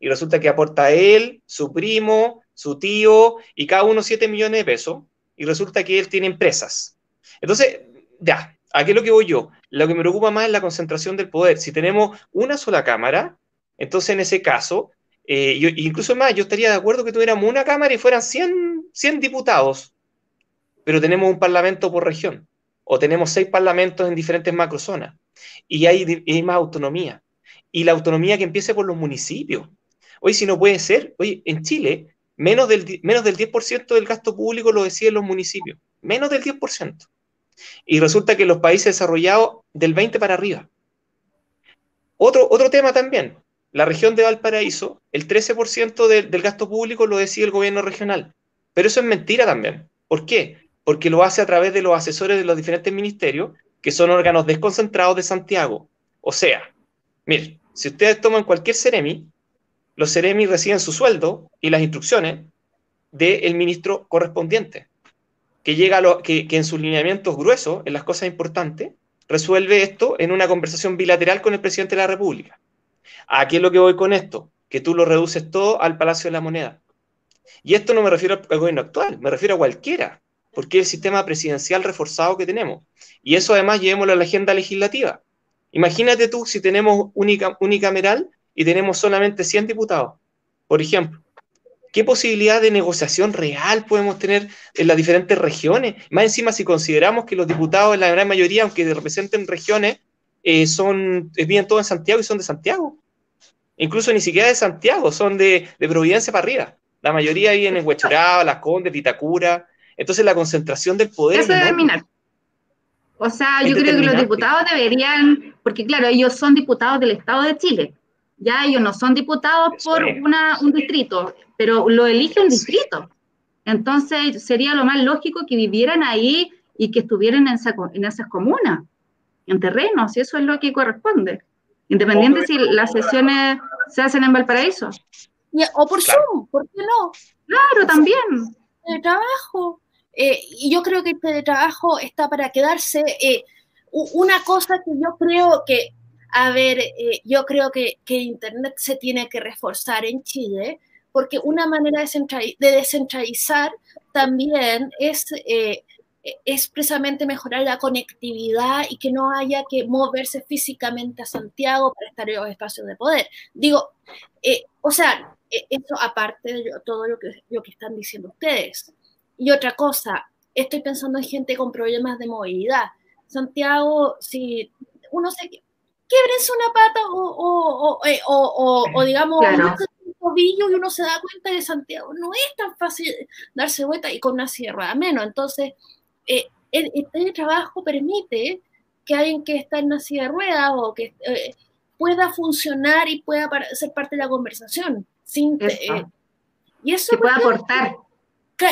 y resulta que aporta él, su primo, su tío y cada uno 7 millones de pesos y resulta que él tiene empresas. Entonces, ya, ¿a qué es lo que voy yo? Lo que me preocupa más es la concentración del poder. Si tenemos una sola cámara, entonces en ese caso, eh, incluso más, yo estaría de acuerdo que tuviéramos una cámara y fueran 100, 100 diputados, pero tenemos un parlamento por región, o tenemos seis parlamentos en diferentes macrozonas, y hay, hay más autonomía. Y la autonomía que empiece por los municipios. Hoy, si no puede ser, oye, en Chile, menos del, menos del 10% del gasto público lo deciden los municipios, menos del 10%. Y resulta que los países desarrollados, del 20% para arriba. Otro, otro tema también, la región de Valparaíso, el 13% del gasto público lo decide el gobierno regional. Pero eso es mentira también. ¿Por qué? Porque lo hace a través de los asesores de los diferentes ministerios, que son órganos desconcentrados de Santiago. O sea, miren, si ustedes toman cualquier Ceremi, los Ceremi reciben su sueldo y las instrucciones del ministro correspondiente, que, llega a lo, que, que en sus lineamientos gruesos, en las cosas importantes, resuelve esto en una conversación bilateral con el presidente de la República. ¿A qué es lo que voy con esto? Que tú lo reduces todo al Palacio de la Moneda. Y esto no me refiero al gobierno actual, me refiero a cualquiera, porque es el sistema presidencial reforzado que tenemos. Y eso además llevémoslo a la agenda legislativa. Imagínate tú si tenemos unicameral y tenemos solamente 100 diputados, por ejemplo. ¿Qué posibilidad de negociación real podemos tener en las diferentes regiones? Más encima, si consideramos que los diputados, en la gran mayoría, aunque representen regiones, eh, son, eh, viven todos en Santiago y son de Santiago. Incluso ni siquiera de Santiago, son de, de Providencia para arriba. La mayoría viven en Huechuraba, Las Condes, Vitacura. Entonces la concentración del poder... Eso. O sea, yo creo que los diputados deberían, porque claro, ellos son diputados del Estado de Chile. Ya ellos no son diputados por una, un distrito, pero lo elige un distrito. Entonces sería lo más lógico que vivieran ahí y que estuvieran en, esa, en esas comunas, en terrenos, y eso es lo que corresponde. Independiente si las sesiones se hacen en Valparaíso. o por Zoom, ¿por qué no? Claro, también. El trabajo. Eh, y yo creo que el teletrabajo está para quedarse. Eh, una cosa que yo creo que, a ver, eh, yo creo que, que, Internet se tiene que reforzar en Chile, porque una manera de, descentralizar también es, es precisamente mejorar la conectividad y que no haya que moverse físicamente a Santiago para estar en los espacios de poder. Digo, o sea, eso aparte de todo lo que, lo que están diciendo ustedes. Y otra cosa, estoy pensando en gente con problemas de movilidad. Santiago, si uno se quiebrense una pata o, o, o, o digamos un tobillo y uno se da cuenta de Santiago, no es tan fácil darse vuelta y con una sierra menos. Entonces, eh, el, trabajo permite que alguien que está en una silla de ruedas o que eh, pueda funcionar y pueda ser parte de la conversación. Sin, eh, y eso que pueda aportar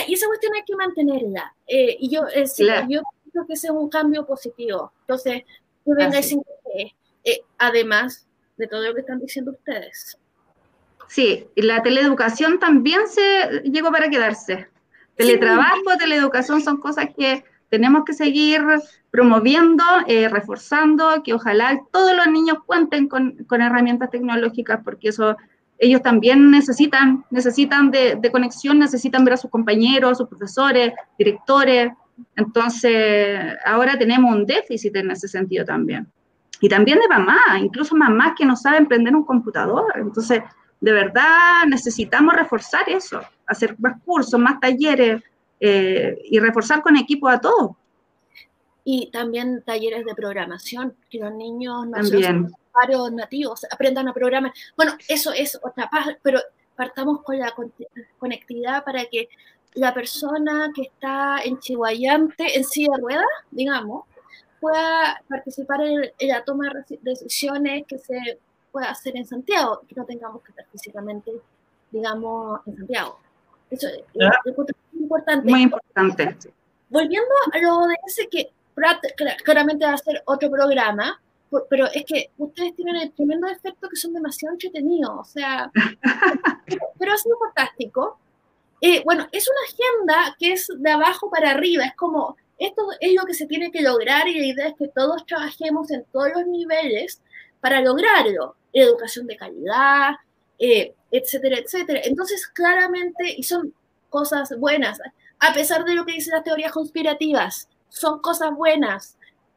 y esa cuestión hay que mantenerla. Eh, y yo, eh, yo creo que ese es un cambio positivo. Entonces, que venga eh, además de todo lo que están diciendo ustedes. Sí, la teleeducación también se llegó para quedarse. Teletrabajo, teleeducación son cosas que tenemos que seguir promoviendo, reforzando, que ojalá todos los niños cuenten con, con herramientas tecnológicas, porque eso ellos también necesitan, necesitan de, conexión, necesitan ver a sus compañeros, sus profesores, directores. Entonces, ahora tenemos un déficit en ese sentido también. Y también de mamás, incluso mamás que no saben prender un computador. Entonces, de verdad necesitamos reforzar eso, hacer más cursos, más talleres eh, y reforzar con equipo a todos. Y también talleres de programación, que los niños no varios nativos aprendan a programar. Bueno, eso es otra parte, pero partamos con la conectividad para que la persona que está en Chihuayante, en silla de ruedas, digamos, pueda participar en, la toma de decisiones que se pueda hacer en Santiago, que no tengamos que estar físicamente, digamos, en Santiago. Eso es, importante. Muy importante. Volviendo a lo de ese que claramente va a ser otro programa, pero es que ustedes tienen el tremendo efecto que son demasiado entretenidos, o sea, pero, ha sido fantástico. Eh, bueno, es una agenda que es de abajo para arriba, es como, esto es lo que se tiene que lograr y la idea es que todos trabajemos en todos los niveles para lograrlo. Educación de calidad, eh, etcétera, etcétera. Entonces, claramente, y son cosas buenas, a pesar de lo que dicen las teorías conspirativas, son cosas buenas.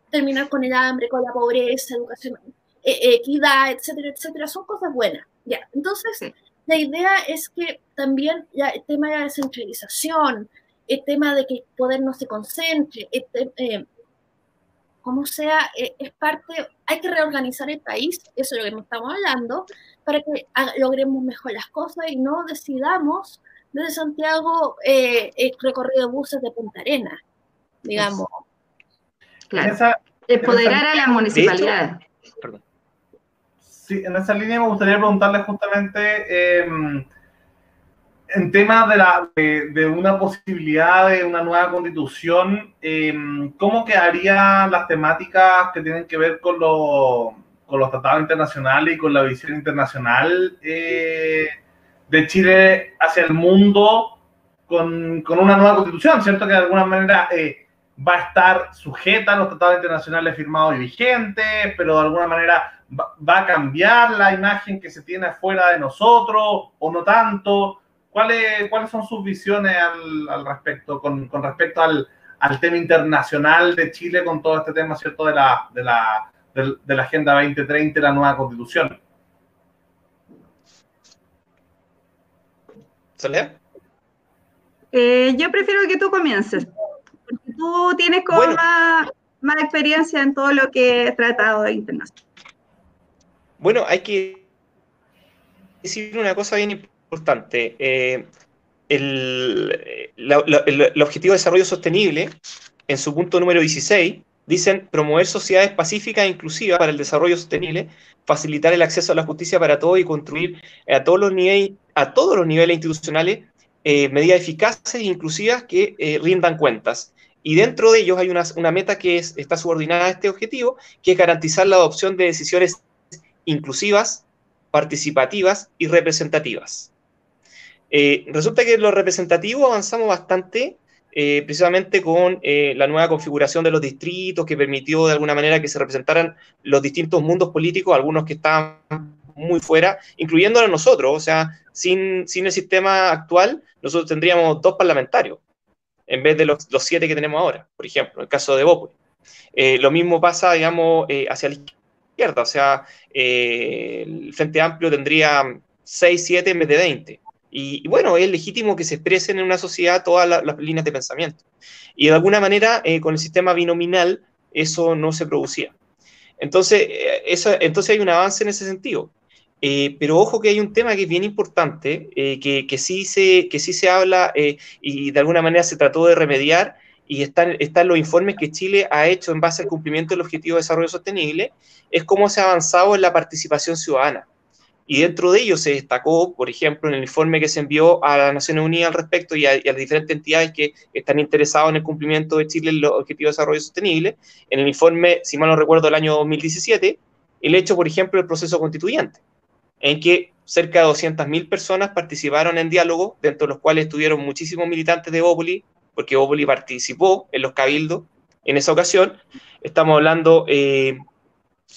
Terminar con el hambre, con la pobreza, educación, e, equidad, etcétera, etcétera, son cosas bueas. Ya, entonces, la idea es que también ya el tema de la descentralización, el tema de que el poder no se concentre, eh, como sea, eh, es parte, hay que reorganizar el país, eso es lo que estamos hablando, para que logremos mejor las cosas y no decidamos desde Santiago eh, el recorrido de buses de Punta Arena, digamos. Claro. Empoderar a la municipalidad. Sí, en esa línea me gustaría preguntarle justamente em, en tema de, la, de, una posibilidad de una nueva constitución, em, ¿cómo quedarían las temáticas que tienen que ver con, con los tratados internacionales y con la visión internacional eh, de Chile hacia el mundo con, con, una nueva constitución? ¿Cierto? Que de alguna manera eh, va a estar sujeta a los tratados internacionales firmados y vigentes, pero de alguna manera va, va a cambiar la imagen que se tiene afuera de nosotros o no tanto. ¿Cuáles, ¿Cuáles son sus visiones al, al respecto, con, con respecto al, al, tema internacional de Chile, con todo este tema, ¿cierto?, de la, de la, de, la Agenda 2030 y la nueva Constitución. ¿Solea? Eh, yo prefiero que tú comiences, porque tú tienes como más, más, experiencia en todo lo que he tratado de internacional. Bueno, hay que decir una cosa bien importante. Eh, el, objetivo de desarrollo sostenible, en su punto número 16, dicen promover sociedades pacíficas e inclusivas para el desarrollo sostenible, facilitar el acceso a la justicia para todos y construir a todos los niveles, a todos los niveles institucionales eh, medidas eficaces e inclusivas que eh, rindan cuentas. Y dentro de ellos hay una, meta que es, está subordinada a este objetivo, que es garantizar la adopción de decisiones inclusivas, participativas y representativas. Eh, resulta que en lo representativo avanzamos bastante, eh, precisamente con eh, la nueva configuración de los distritos, que permitió de alguna manera que se representaran los distintos mundos políticos, algunos que estaban muy fuera, incluyendo a nosotros. O sea, sin, sin el sistema actual, nosotros tendríamos dos parlamentarios, en vez de los, siete que tenemos ahora, por ejemplo, en el caso de Bópoli. lo mismo pasa, digamos, hacia la izquierda, o sea, el Frente Amplio tendría 6, 7 en vez de 20. Y, bueno, es legítimo que se expresen en una sociedad todas las líneas de pensamiento. Y de alguna manera, eh, con el sistema binominal, eso no se producía. Entonces, eh, entonces hay un avance en ese sentido. Eh, pero ojo que hay un tema que es bien importante, que, que, sí se, que sí se habla y de alguna manera se trató de remediar, y están, están los informes que Chile ha hecho en base al cumplimiento del Objetivo de Desarrollo Sostenible, es cómo se ha avanzado en la participación ciudadana. Y dentro de ello se destacó, por ejemplo, en el informe que se envió a las Naciones Unidas al respecto y a, las diferentes entidades que están interesadas en el cumplimiento de Chile en los Objetivos de Desarrollo Sostenible, en el informe, si mal no recuerdo, del año 2017, el hecho, por ejemplo, del proceso constituyente, en que cerca de 200.000 personas participaron en diálogo, dentro de los cuales estuvieron muchísimos militantes de Bópoli, porque Bópoli participó en los cabildos en esa ocasión. Estamos hablando eh,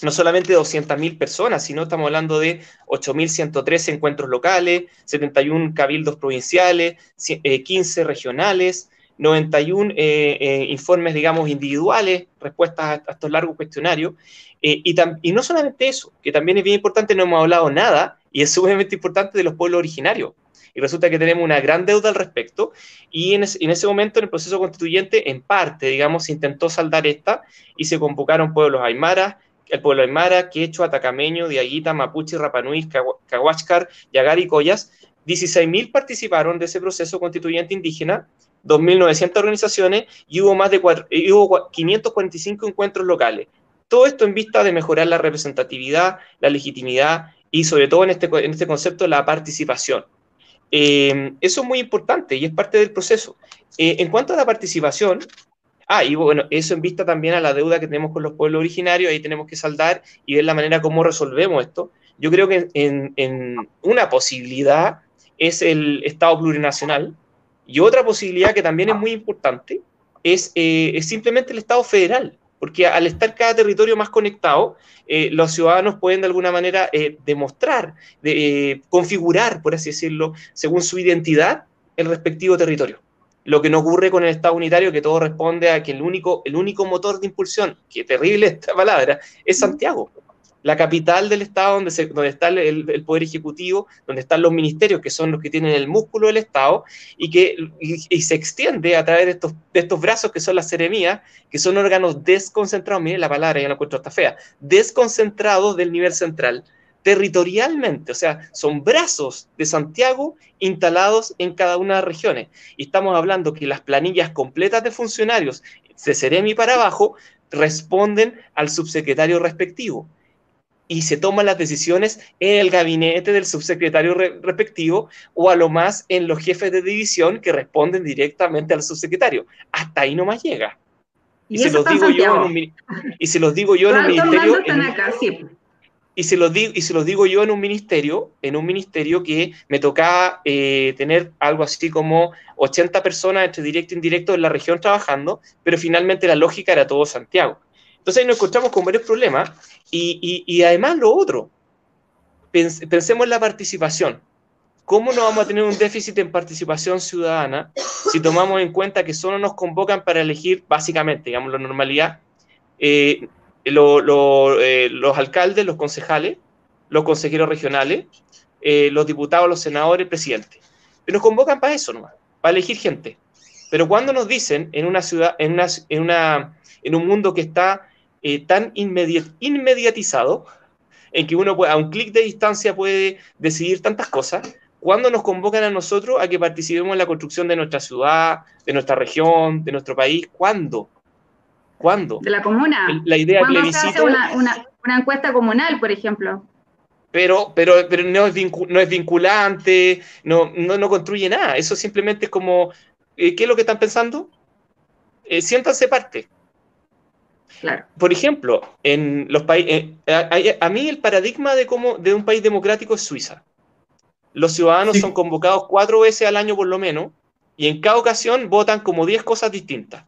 no solamente de 200.000 personas, sino estamos hablando de 8.113 encuentros locales, 71 cabildos provinciales, 15 eh, regionales, 91 eh, eh, informes, digamos, individuales, respuestas a, estos largos cuestionarios. y, y, no solamente eso, que también es bien importante, no hemos hablado nada, y es sumamente importante de los pueblos originarios. Y resulta que tenemos una gran deuda al respecto, y en, en ese momento, en el proceso constituyente, en parte, digamos, se intentó saldar esta, y se convocaron pueblos aymaras, el pueblo aymara, quechua, atacameño, diaguita, mapuche, rapanui, cahuáscar, yagar y collas, 16.000 participaron de ese proceso constituyente indígena, 2.900 organizaciones y hubo más de hubo 545 encuentros locales. Todo esto en vista de mejorar la representatividad, la legitimidad y sobre todo en este, en este concepto la participación. Eh, eso es muy importante y es parte del proceso. Eh, en cuanto a la participación, Ah, y bueno, eso en vista también a la deuda que tenemos con los pueblos originarios, ahí tenemos que saldar y ver la manera como resolvemos esto. Yo creo que en, una posibilidad es el Estado plurinacional y otra posibilidad que también es muy importante es, eh, simplemente el Estado federal. porque al estar cada territorio más conectado, eh, los ciudadanos pueden de alguna manera eh, demostrar, de, configurar, por así decirlo, según su identidad, el respectivo territorio. Lo que no ocurre con el Estado unitario, que todo responde a que el único, el único motor de impulsión, que terrible esta palabra, es Santiago. La capital del Estado, donde, se, donde está el, Poder Ejecutivo, donde están los ministerios, que son los que tienen el músculo del Estado, y que y, se extiende a través de estos, de estos brazos que son las seremías, que son órganos desconcentrados, miren la palabra, ya la encuentro hasta fea, desconcentrados del nivel central, territorialmente, o sea, son brazos de Santiago instalados en cada una de las regiones. Y estamos hablando que las planillas completas de funcionarios de Seremi para abajo responden al subsecretario respectivo y se toman las decisiones en el gabinete del subsecretario respectivo o a lo más en los jefes de división que responden directamente al subsecretario. Hasta ahí no más llega. Y, se, los digo yo en un, y se los digo yo en un ministerio. Y se los digo y se los digo yo en un ministerio, en un ministerio que me tocaba eh, tener algo así como 80 personas entre directo e indirecto en la región trabajando, pero finalmente la lógica era todo Santiago. Entonces ahí nos encontramos con varios problemas y, además lo otro, pensemos en la participación. ¿Cómo no vamos a tener un déficit en participación ciudadana si tomamos en cuenta que solo nos convocan para elegir, básicamente, digamos, la normalidad, eh, eh, los alcaldes, los concejales, los consejeros regionales, eh, los diputados, los senadores, el presidente? Nos convocan para eso nomás, para elegir gente. Pero cuando nos dicen en una ciudad, en, una, en, una, en un mundo que está eh, tan inmediatizado en que uno a un clic de distancia puede decidir tantas cosas, cuando nos convocan a nosotros a que participemos en la construcción de nuestra ciudad, de nuestra región, de nuestro país? ¿Cuándo? ¿Cuándo? De la comuna. La idea ¿Cuándo se hace una, una, encuesta comunal, por ejemplo? Pero, pero, pero no, es no es vinculante, no, no, no, construye nada. Eso simplemente es como, eh, ¿qué es lo que están pensando? Eh, siéntanse parte. Por ejemplo, en los países, eh, a, mí el paradigma de, cómo, de un país democrático es Suiza. Los ciudadanos son convocados cuatro veces al año por lo menos y en cada ocasión votan como 10 cosas distintas.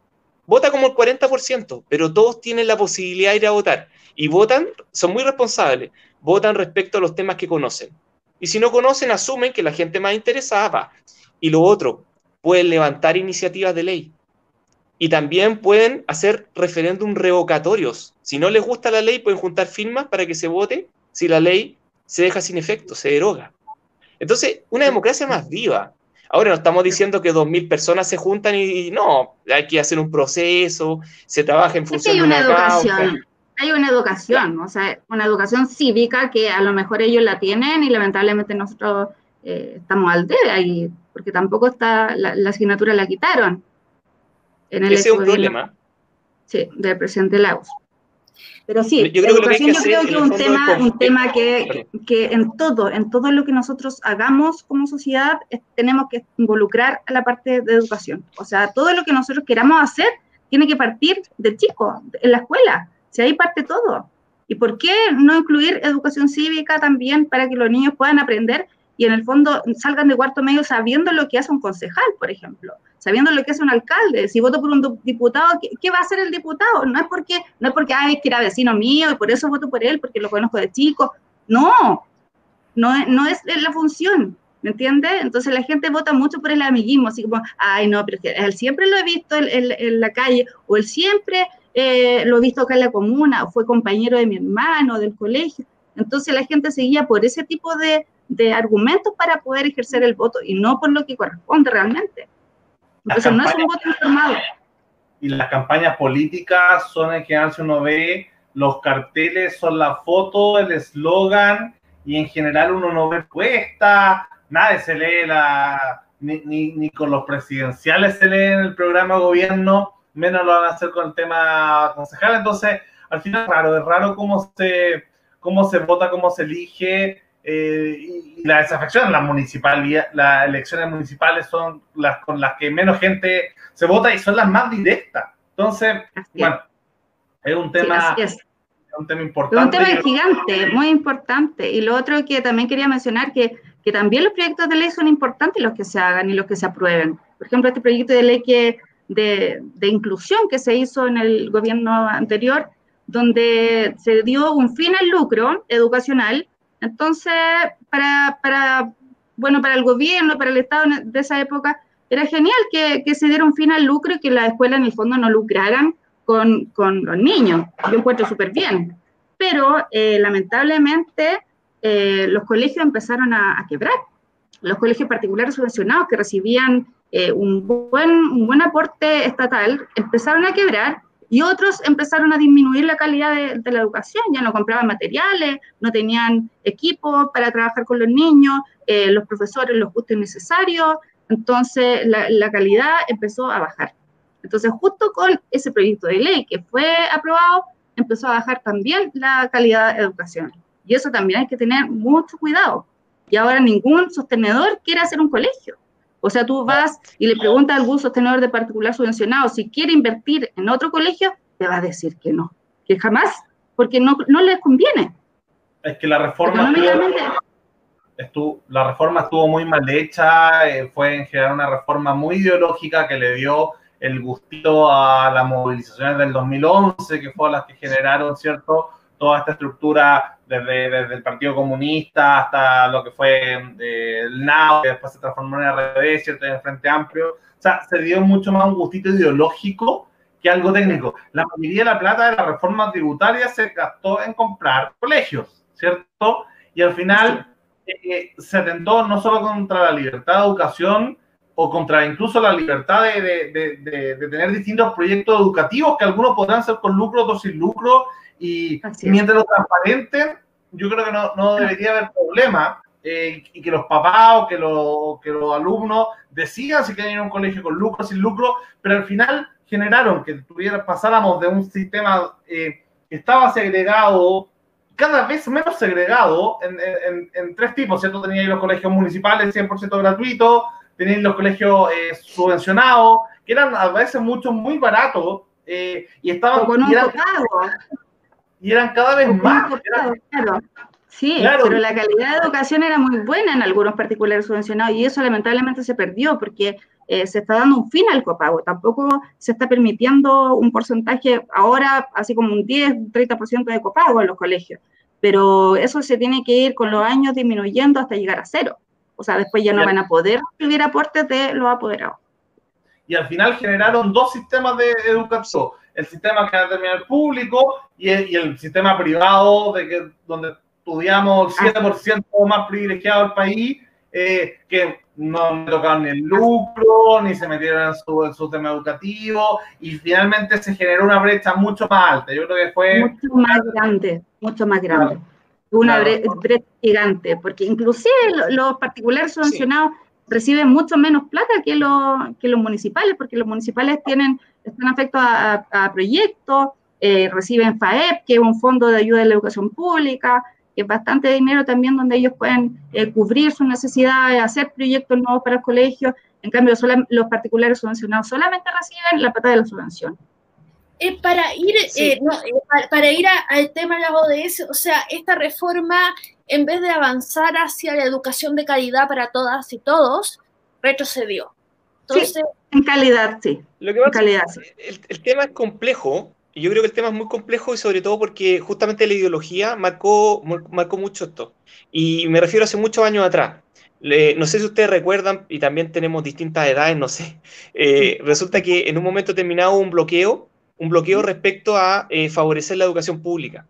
Vota como el 40%, pero todos tienen la posibilidad de ir a votar y votan, son muy responsables, votan respecto a los temas que conocen. Y si no conocen, asumen que la gente más interesada va. Y lo otro, pueden levantar iniciativas de ley y también pueden hacer referéndum revocatorios. Si no les gusta la ley, pueden juntar firmas para que se vote si la ley se deja sin efecto, se deroga. Entonces, una democracia más viva. Ahora no estamos diciendo que 2.000 personas se juntan y, no, hay que hacer un proceso, se trabaja en función de una, educación. Hay una educación, o sea, una educación cívica que a lo mejor ellos la tienen y lamentablemente nosotros eh, estamos al debe ahí, porque tampoco está, la, la asignatura la quitaron en el Ese es un problema. Sí, del presidente Lagos. Pero sí, yo creo educación yo creo que es un tema, un tema que, que, en todo, en todo lo que nosotros hagamos como sociedad, tenemos que involucrar a la parte de educación. O sea, todo lo que nosotros queramos hacer tiene que partir de chico, en la escuela. Si ahí parte todo. ¿Y por qué no incluir educación cívica también para que los niños puedan aprender y en el fondo salgan de cuarto medio sabiendo lo que hace un concejal, por ejemplo? sabiendo lo que es un alcalde. Si voto por un diputado, ¿qué, va a hacer el diputado? No es porque, no es porque ay, que era vecino mío y por eso voto por él, porque lo conozco de chico. No, no, no es la función. ¿Me entiendes? Entonces la gente vota mucho por el amiguismo, así como, ay, no, pero que él siempre lo he visto en, la calle, o él siempre eh, lo he visto acá en la comuna, o fue compañero de mi hermano, del colegio. Entonces la gente seguía por ese tipo de, de argumentos para poder ejercer el voto y no por lo que corresponde realmente no es un voto informado. Y las campañas políticas son en general, si uno ve, los carteles son la foto, el eslogan, y en general uno no ve puesta, nadie se lee la, ni, ni, con los presidenciales se lee en el programa gobierno, menos lo van a hacer con el tema concejal. Entonces, al final es raro, es raro cómo se, cómo se vota, cómo se elige eh, y la desafección, las municipalidad, las elecciones municipales son las con las que menos gente se vota y son las más directas. Entonces, bueno, es un tema, es. un tema importante. Un tema gigante, muy importante. Y lo otro que también quería mencionar, que, que también los proyectos de ley son importantes los que se hagan y los que se aprueben. Por ejemplo, este proyecto de ley que de, inclusión que se hizo en el gobierno anterior, donde se dio un fin al lucro educacional. Entonces, para, bueno, para el gobierno, para el Estado de esa época, era genial que, que se diera un fin al lucro y que las escuelas en el fondo no lucraran con, con los niños. Yo encuentro súper bien. Pero eh, lamentablemente eh, los colegios empezaron a, quebrar. Los colegios particulares subvencionados que recibían eh, un, buen, un buen aporte estatal empezaron a quebrar y otros empezaron a disminuir la calidad de, la educación, ya no compraban materiales, no tenían equipo para trabajar con los niños, los profesores los justos necesarios, entonces la, la, calidad empezó a bajar. Entonces, justo con ese proyecto de ley que fue aprobado, empezó a bajar también la calidad educacional. Y eso también hay que tener mucho cuidado. Y ahora ningún sostenedor quiere hacer un colegio. O sea, tú vas y le preguntas a algún sostenedor de particular subvencionado si quiere invertir en otro colegio, te va a decir que no, que jamás, porque no, no les conviene. Es que la reforma estuvo, la reforma estuvo muy mal hecha, eh, fue en general una reforma muy ideológica que le dio el gustito a las movilizaciones del 2011, que fueron las que generaron, ¿cierto? Toda esta estructura desde, desde el Partido Comunista hasta lo que fue eh, el NAO, que después se transformó en RD, ¿cierto? En el Frente Amplio. O sea, se dio mucho más un gustito ideológico que algo técnico. La mayoría de la plata de la reforma tributaria se gastó en comprar colegios, ¿cierto? Y al final eh, eh, se atentó no solo contra la libertad de educación, o contra incluso la libertad de, de, de, tener distintos proyectos educativos que algunos podrán ser con lucro, otros sin lucro, y mientras lo transparente, yo creo que no, no debería haber problema eh, y que los papás o que, lo, que los alumnos decidan si quieren ir a un colegio con lucro o sin lucro, pero al final generaron que tuviera, pasáramos de un sistema eh, que estaba segregado, cada vez menos segregado, en, en, en tres tipos, ¿cierto? Tenía los colegios municipales 100% gratuitos, tenían los colegios eh, subvencionados, que eran a veces muchos muy baratos eh, y estaban... Eran, y eran, cada vez más. claro. Sí, pero la calidad de educación era muy buena en algunos particulares subvencionados y eso lamentablemente se perdió porque eh, se está dando un fin al copago. Tampoco se está permitiendo un porcentaje ahora, así como un 10, un 30% de copago en los colegios. Pero eso se tiene que ir con los años disminuyendo hasta llegar a cero. O sea, después ya no van a poder recibir aportes de los apoderados. Y al final generaron dos sistemas de educación. El sistema que va a terminar el público y el, sistema privado, de que, donde estudiamos el 7% más privilegiado del país, eh, que no tocaron ni el lucro, ni se metieron en su, en su, tema educativo, y finalmente se generó una brecha mucho más alta. Yo creo que fue... Mucho más grande, mucho más grande. Una brecha gigante, porque inclusive los particulares subvencionados reciben mucho menos plata que los, que los municipales, porque los municipales tienen, están afectos a, proyectos, eh, reciben FAEP, que es un fondo de ayuda a la educación pública, que es bastante dinero también donde ellos pueden eh, cubrir sus necesidades, hacer proyectos nuevos para el colegio. En cambio, los particulares subvencionados solamente reciben la plata de la subvención. Eh, para ir, eh, eh, para, ir al tema de la ODS, o sea, esta reforma, en vez de avanzar hacia la educación de calidad para todas y todos, retrocedió. Entonces, en calidad, sí. Lo que calidad, El, tema es complejo, y yo creo que el tema es muy complejo y sobre todo porque justamente la ideología marcó, marcó mucho esto. Y me refiero hace muchos años atrás. no sé si ustedes recuerdan, y también tenemos distintas edades, no sé. resulta que en un momento terminado un bloqueo un bloqueo respecto a eh, favorecer la educación pública.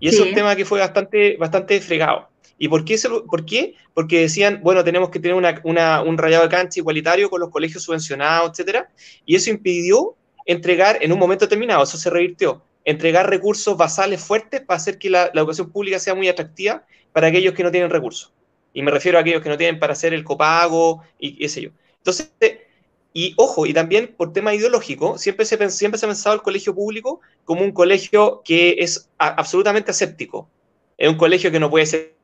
Y eso es un tema que fue bastante, bastante fregado. ¿Y por qué, por qué? Porque decían, bueno, tenemos que tener un rayado de cancha igualitario con los colegios subvencionados, etcétera, y eso impidió entregar, en un momento determinado, eso se revirtió, entregar recursos basales fuertes para hacer que la, la educación pública sea muy atractiva para aquellos que no tienen recursos. Y me refiero a aquellos que no tienen para hacer el copago y qué sé yo. Entonces, y ojo, y también por tema ideológico, siempre se, siempre se ha pensado el colegio público como un colegio que es absolutamente aséptico. Es un colegio que no puede ser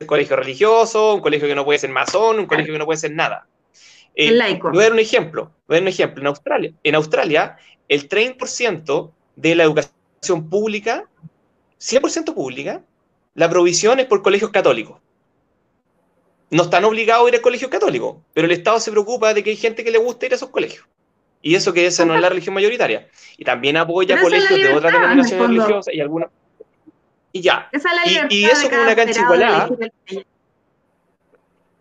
un colegio religioso, un colegio que no puede ser masón, un colegio que no puede ser nada. Eh, laico. Voy a dar un ejemplo. Voy a dar un ejemplo. En Australia, en Australia el 30% de la educación pública, 100% pública, la provisión es por colegios católicos no están obligados a ir al colegio católico, pero el Estado se preocupa de que hay gente que le gusta ir a esos colegios. Y eso que esa no es la religión mayoritaria. Y también apoya colegios de otras denominaciones religiosas y algunas. Y ya. y, eso con una cancha igualada.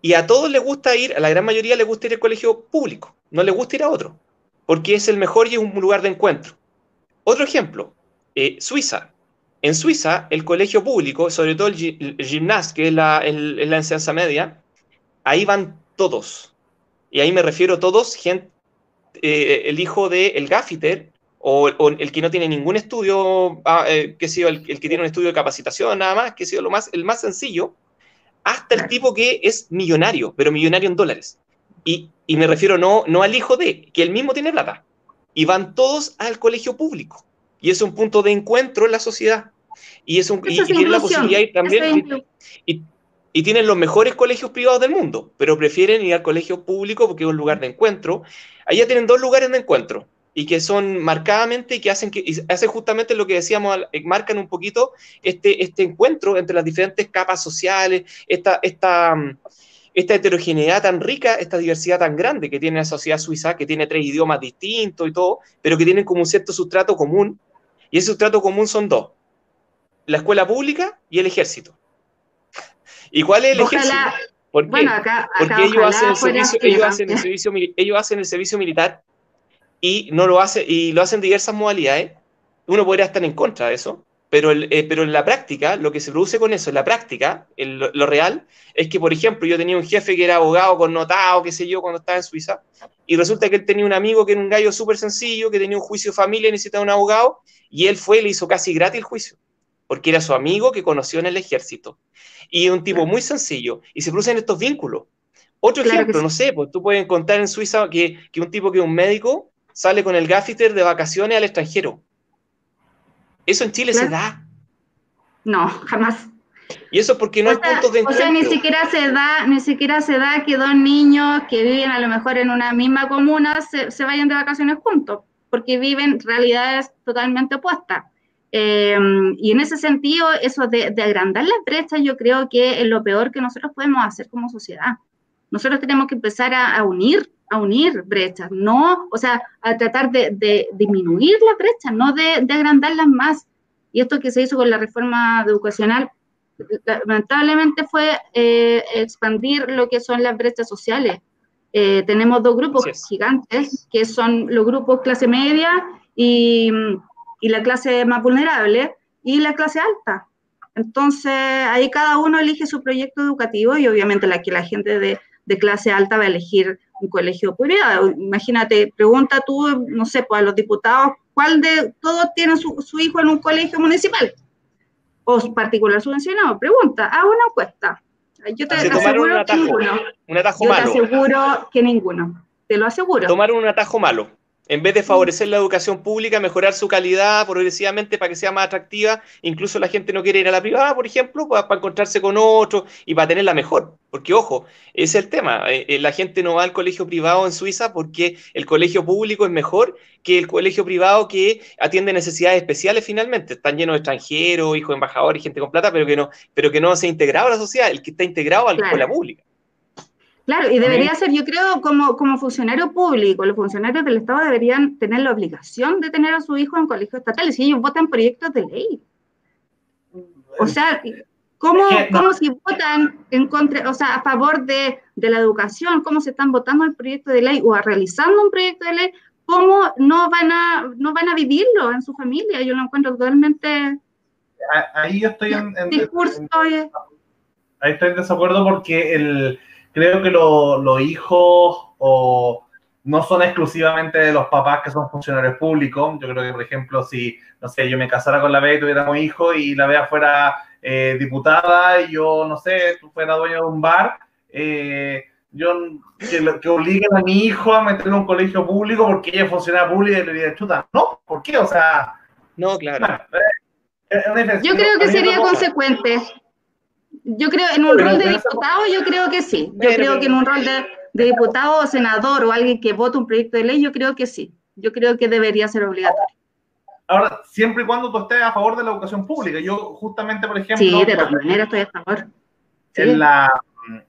Y a todos les gusta ir, a la gran mayoría les gusta ir al colegio público, no les gusta ir a otro, porque es el mejor y es un lugar de encuentro. Otro ejemplo, eh, Suiza. En Suiza, el colegio público, sobre todo el, gimnasio, que es la, la enseñanza media, ahí van todos. Y ahí me refiero a todos, gente, eh, el hijo del el gaffiter o, el que no tiene ningún estudio, ah, eh, que sea el, el, que tiene un estudio de capacitación nada más, que sea lo más, el más sencillo, hasta el tipo que es millonario, pero millonario en dólares. Y, y, me refiero no, no al hijo de, que él mismo tiene plata. Y van todos al colegio público. Y es un punto de encuentro en la sociedad. Y, es un, y, tienen la posibilidad también... Y, y tienen los mejores colegios privados del mundo, pero prefieren ir al colegio público porque es un lugar de encuentro. Allá tienen dos lugares de encuentro y que son marcadamente y que hacen que hacen justamente lo que decíamos, eh, marcan un poquito este, este encuentro entre las diferentes capas sociales, esta, esta, mm, esta heterogeneidad tan rica, esta diversidad tan grande que tiene la sociedad suiza, que tiene tres idiomas distintos y todo, pero que tienen como un cierto sustrato común, y ese sustrato común son dos, la escuela pública y el ejército. ¿Y cuál es el ejército? ¿Por Porque ellos hacen, el servicio, ellos, hacen el servicio, ellos hacen el servicio militar y no lo hace y lo hacen diversas modalidades. Uno podría estar en contra de eso, pero, eh, pero en la práctica, lo que se produce con eso, en la práctica, lo, real, es que, por ejemplo, yo tenía un jefe que era abogado connotado, qué sé yo, cuando estaba en Suiza, y resulta que él tenía un amigo que era un gallo súper sencillo, que tenía un juicio de familia y necesitaba un abogado, y él fue le hizo casi gratis el juicio, porque era su amigo que conoció en el ejército. Y un tipo muy sencillo, y se producen estos vínculos. Otro ejemplo, no sé, pues tú puedes encontrar en Suiza que, que un tipo que es un médico sale con el gaffiter de vacaciones al extranjero. ¿Eso en Chile se da? No, jamás. Y eso porque no hay puntos de encuentro. O sea, ni siquiera se da, ni siquiera se da que dos niños que viven a lo mejor en una misma comuna se, vayan de vacaciones juntos, porque viven realidades totalmente opuestas. Em, y en ese sentido, eso de, de, agrandar las brechas, yo creo que es lo peor que nosotros podemos hacer como sociedad. Nosotros tenemos que empezar a unir a unir brechas, no, o sea, a tratar de, disminuir las brechas, no de, agrandarlas más. Y esto que se hizo con la reforma educacional, lamentablemente fue eh, expandir lo que son las brechas sociales. Eh, tenemos dos grupos gigantes, que son los grupos clase media y, y la clase más vulnerable y la clase alta. Entonces, ahí cada uno elige su proyecto educativo y obviamente la que la gente de, de clase alta va a elegir un colegio privado. Imagínate, pregunta tú, no sé, pues a los diputados, ¿cuál de todos tiene su, hijo en un colegio municipal? O particular subvencionado. Pregunta, haz una encuesta. Yo te aseguro que ninguno. Un atajo Yo te aseguro que ninguno. Te lo aseguro. Tomaron un atajo malo. En vez de favorecer la educación pública, mejorar su calidad progresivamente para que sea más atractiva, incluso la gente no quiere ir a la privada, por ejemplo, para, encontrarse con otro y para tenerla mejor. Porque, ojo, ese es el tema. Eh, eh, la gente no va al colegio privado en Suiza porque el colegio público es mejor que el colegio privado que atiende necesidades especiales finalmente. Están llenos de extranjeros, hijos de embajadores, gente con plata, pero que no, pero que no se ha integrado a la sociedad, el que está integrado a la escuela pública. Claro, y debería ser, yo creo, como, como funcionario público, los funcionarios del Estado deberían tener la obligación de tener a su hijo en colegios estatales, y ellos votan proyectos de ley. O sea, ¿cómo, cómo si votan en contra, o sea, a favor de, de, la educación, cómo se están votando el proyecto de ley o realizando un proyecto de ley, cómo no van a, no van a vivirlo en su familia? Yo lo encuentro totalmente... Ahí yo estoy en, discurso, ahí estoy en desacuerdo porque el creo que los hijos o no son exclusivamente de los papás que son funcionarios públicos. Yo creo que, por ejemplo, si, no sé, yo me casara con la Bea y tuviéramos hijos y la Bea fuera eh, diputada y yo, no sé, tú fuera dueño de un bar, eh, yo que, que, obliguen a mi hijo a meterlo en un colegio público porque ella es funcionaria pública y le diría, chuta, no, ¿por qué? O sea... No, claro. Eh, yo creo que sería consecuente yo creo, en un rol de diputado, yo creo que sí. Yo creo que en un rol de, diputado o senador o alguien que vote un proyecto de ley, yo creo que sí. Yo creo que debería ser obligatorio. Ahora, siempre y cuando tú estés a favor de la educación pública. Yo, justamente, por ejemplo. Sí, de todas maneras estoy a favor. En, la,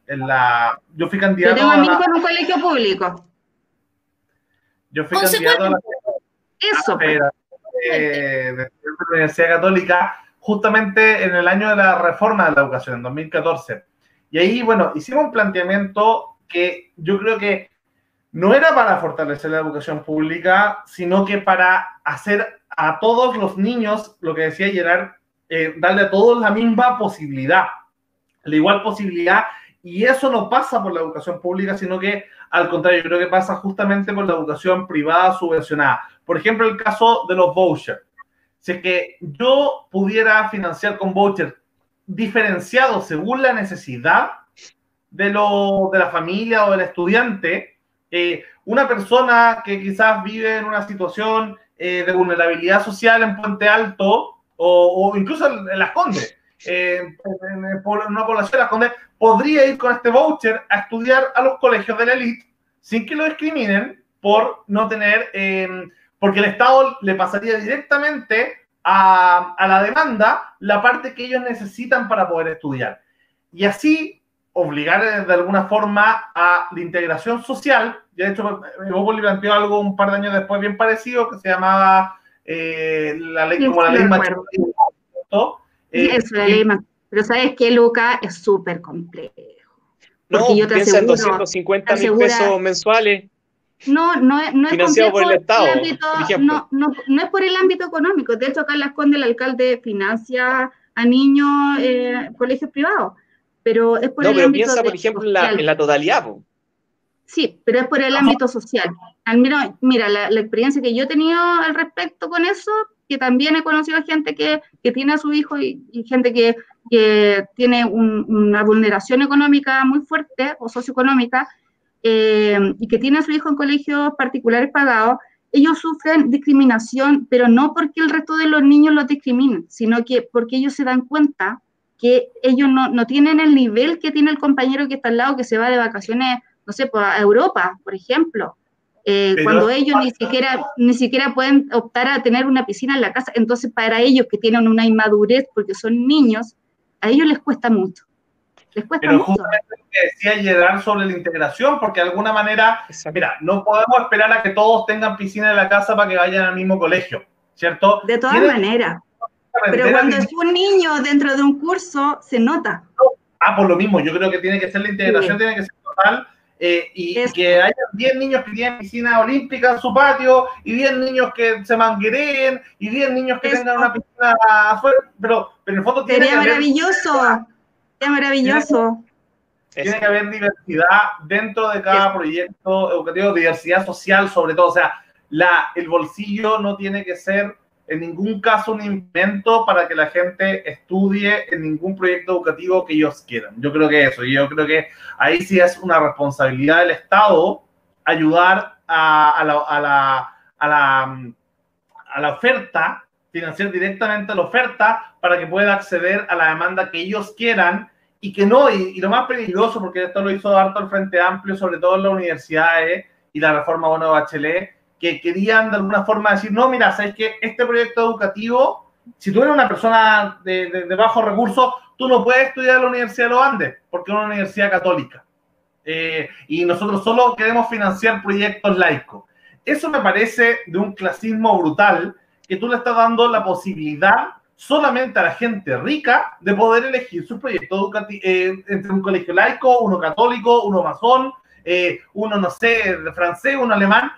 en la. Yo fui candidato. Yo tengo a hijo en un colegio público. Yo fui candidato a la, Eso. de, de la Universidad Católica justamente en el año de la reforma de la educación, en 2014. Y ahí, bueno, hicimos un planteamiento que yo creo que no era para fortalecer la educación pública, sino que para hacer a todos los niños, lo que decía Gerard, eh, darle a todos la misma posibilidad, la igual posibilidad. Y eso no pasa por la educación pública, sino que al contrario, yo creo que pasa justamente por la educación privada subvencionada. Por ejemplo, el caso de los vouchers. Si que yo pudiera financiar con vouchers diferenciados según la necesidad de, lo, de la familia o del estudiante, eh, una persona que quizás vive en una situación eh, de vulnerabilidad social en Puente Alto o, incluso en, Las Condes, eh, en, una población de Las Condes, podría ir con este voucher a estudiar a los colegios de la élite sin que lo discriminen por no tener, porque el Estado le pasaría directamente a, a la demanda la parte que ellos necesitan para poder estudiar. Y así obligar de alguna forma a la integración social. Ya de hecho, Evópoli planteó algo un par de años después bien parecido que se llamaba eh, la ley como la ley eh, Eso, la ley Pero sabes que Luca es súper complejo. No, yo te piensa en 250 mil pesos mensuales. No, no, no es financiado por el Estado. no, no, no, es por el ámbito económico. De hecho, acá en Las Condes el alcalde financia a niños eh, colegios privados pero es por no, el pero piensa, por ejemplo, en la, en la, totalidad. Sí, pero es por el ámbito social. Al menos, mira, la, experiencia que yo he tenido al respecto con eso, que también he conocido a gente que, que tiene a su hijo y, gente que, que tiene una vulneración económica muy fuerte o socioeconómica eh, y que tiene a su hijo en colegios particulares pagados, ellos sufren discriminación, pero no porque el resto de los niños los discriminen, sino que porque ellos se dan cuenta que ellos no, no, tienen el nivel que tiene el compañero que está al lado, que se va de vacaciones, no sé, pues, a Europa, por ejemplo. Eh, cuando ellos ni siquiera, ni siquiera pueden optar a tener una piscina en la casa. Entonces, para ellos que tienen una inmadurez porque son niños, a ellos les cuesta mucho. Les cuesta Pero justamente lo que decía Gerard sobre la integración, porque de alguna manera, mira, no podemos esperar a que todos tengan piscina en la casa para que vayan al mismo colegio, ¿cierto? De todas maneras. Pero cuando es un niño dentro de un curso, se nota. Ah, por lo mismo, yo creo que tiene que ser la integración, tiene que ser total. Eh, y que haya 10 niños que tienen piscina olímpica en su patio, y 10 niños que se manguereen, y 10 niños que tengan una piscina afuera, pero, pero en el fondo tiene Sería que maravilloso, haber, sería maravilloso. Tiene que haber diversidad dentro de cada proyecto educativo, diversidad social sobre todo, o sea, la, el bolsillo no tiene que ser en ningún caso un invento para que la gente estudie en ningún proyecto educativo que ellos quieran. Yo creo que eso, yo creo que ahí sí es una responsabilidad del Estado ayudar a, la, a, la, a, la, a la oferta, financiar directamente la oferta para que pueda acceder a la demanda que ellos quieran y que no, y, lo más peligroso, porque esto lo hizo harto el Frente Amplio, sobre todo en las universidades y la reforma bueno de Bachelet, que querían de alguna forma decir, no, mira, sabes que este proyecto educativo, si tú eres una persona de, de, bajos recursos, tú no puedes estudiar en la Universidad de los Andes, porque es una universidad católica. Eh, y nosotros solo queremos financiar proyectos laicos. Eso me parece de un clasismo brutal, que tú le estás dando la posibilidad solamente a la gente rica de poder elegir su proyecto educativo eh, entre un colegio laico, uno católico, uno masón, eh, uno, no sé, francés, uno alemán,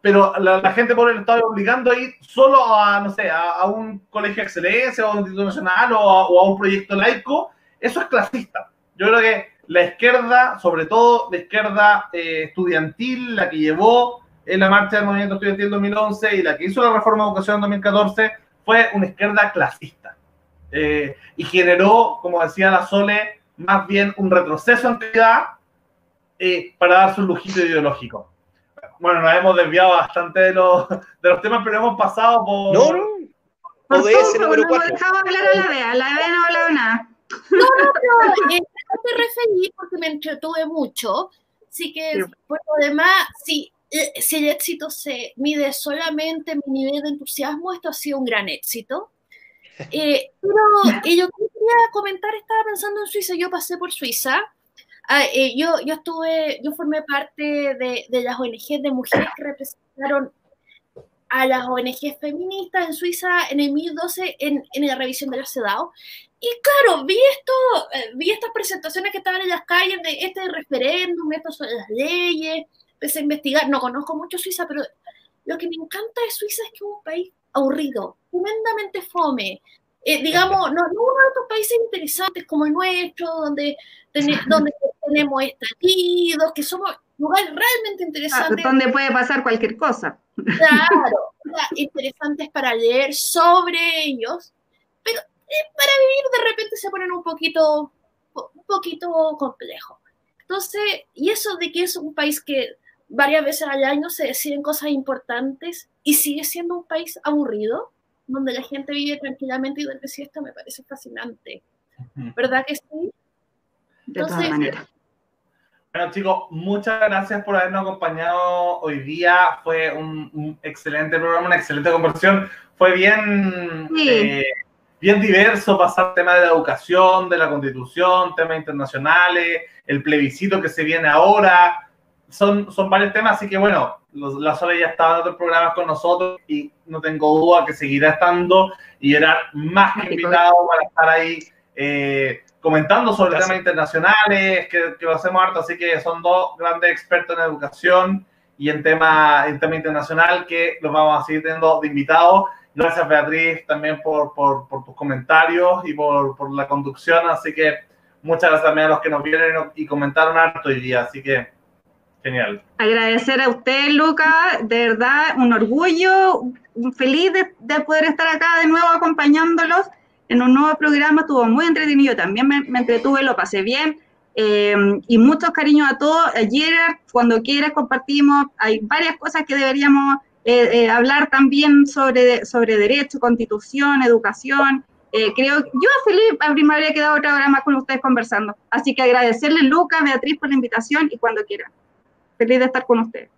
pero la, gente por el Estado obligando a ir solo a, no sé, a, un colegio de excelencia o a un instituto nacional o a, un proyecto laico, eso es clasista. Yo creo que la izquierda, sobre todo la izquierda eh, estudiantil, la que llevó en la marcha del movimiento estudiantil en 2011 y la que hizo la reforma de educación en 2014, fue una izquierda clasista. Eh, y generó, como decía la Sole, más bien un retroceso en calidad eh, para dar su lujito ideológico bueno, nos hemos desviado bastante de los, de los temas, pero hemos pasado por... No, no. ODS número 4. No dejaba hablar a la Bea, la Bea no hablaba nada. No, no, no, eh, te referí porque me entretuve mucho. Así que, por lo demás, si, eh, si el éxito se mide solamente en mi nivel de entusiasmo, esto ha sido un gran éxito. Eh, pero yo quería comentar, estaba pensando en Suiza, yo pasé por Suiza, Ah, eh, yo, yo estuve, yo formé parte de, de las ONG de mujeres que representaron a las ONG feministas en Suiza en el 2012 en, en la revisión de la CEDAW. Y claro, vi esto, eh, vi estas presentaciones que estaban en las calles de este referéndum, esto sobre las leyes, empecé a investigar, no conozco mucho Suiza, pero lo que me encanta de Suiza es que es un país aburrido, tremendamente fome. Eh, digamos, no, no uno de estos países interesantes como el nuestro, donde, donde tenemos estallidos, que somos lugares realmente interesantes. donde puede pasar cualquier cosa. Claro, interesantes para leer sobre ellos, pero eh, para vivir de repente se ponen un poquito, un poquito complejo. Entonces, y eso de que es un país que varias veces al año se deciden cosas importantes y sigue siendo un país aburrido, donde la gente vive tranquilamente y duerme siesta, me parece fascinante. ¿Verdad que sí? De todas maneras. Bueno, chicos, muchas gracias por habernos acompañado hoy día. Fue un, excelente programa, una excelente conversación. Fue bien, eh, bien diverso pasar tema de la educación, de la constitución, temas internacionales, el plebiscito que se viene ahora. Son, son varios temas, así que bueno, la Sole ya estaba en otros programas con nosotros y no tengo duda que seguirá estando y era más que invitado para estar ahí. Eh, comentando sobre temas internacionales, que, lo hacemos harto, así que son dos grandes expertos en educación y en tema, en tema internacional que los vamos a seguir teniendo de invitados. Gracias Beatriz también por, por, por tus comentarios y por, por, la conducción, así que muchas gracias también a los que nos vieron y comentaron harto hoy día, así que genial. Agradecer a usted, Luca, de verdad, un orgullo, feliz de, de poder estar acá de nuevo acompañándolos en un nuevo programa, estuvo muy entretenido, también me, entretuve, lo pasé bien. Eh, y muchos cariños a todos. Ayer, cuando quieras, compartimos. Hay varias cosas que deberíamos eh, eh, hablar también sobre, sobre derecho, constitución, educación. creo, yo feliz me habría quedado otra hora más con ustedes conversando. Así que agradecerle, Lucas, Beatriz, por la invitación y cuando quieran. Feliz de estar con ustedes.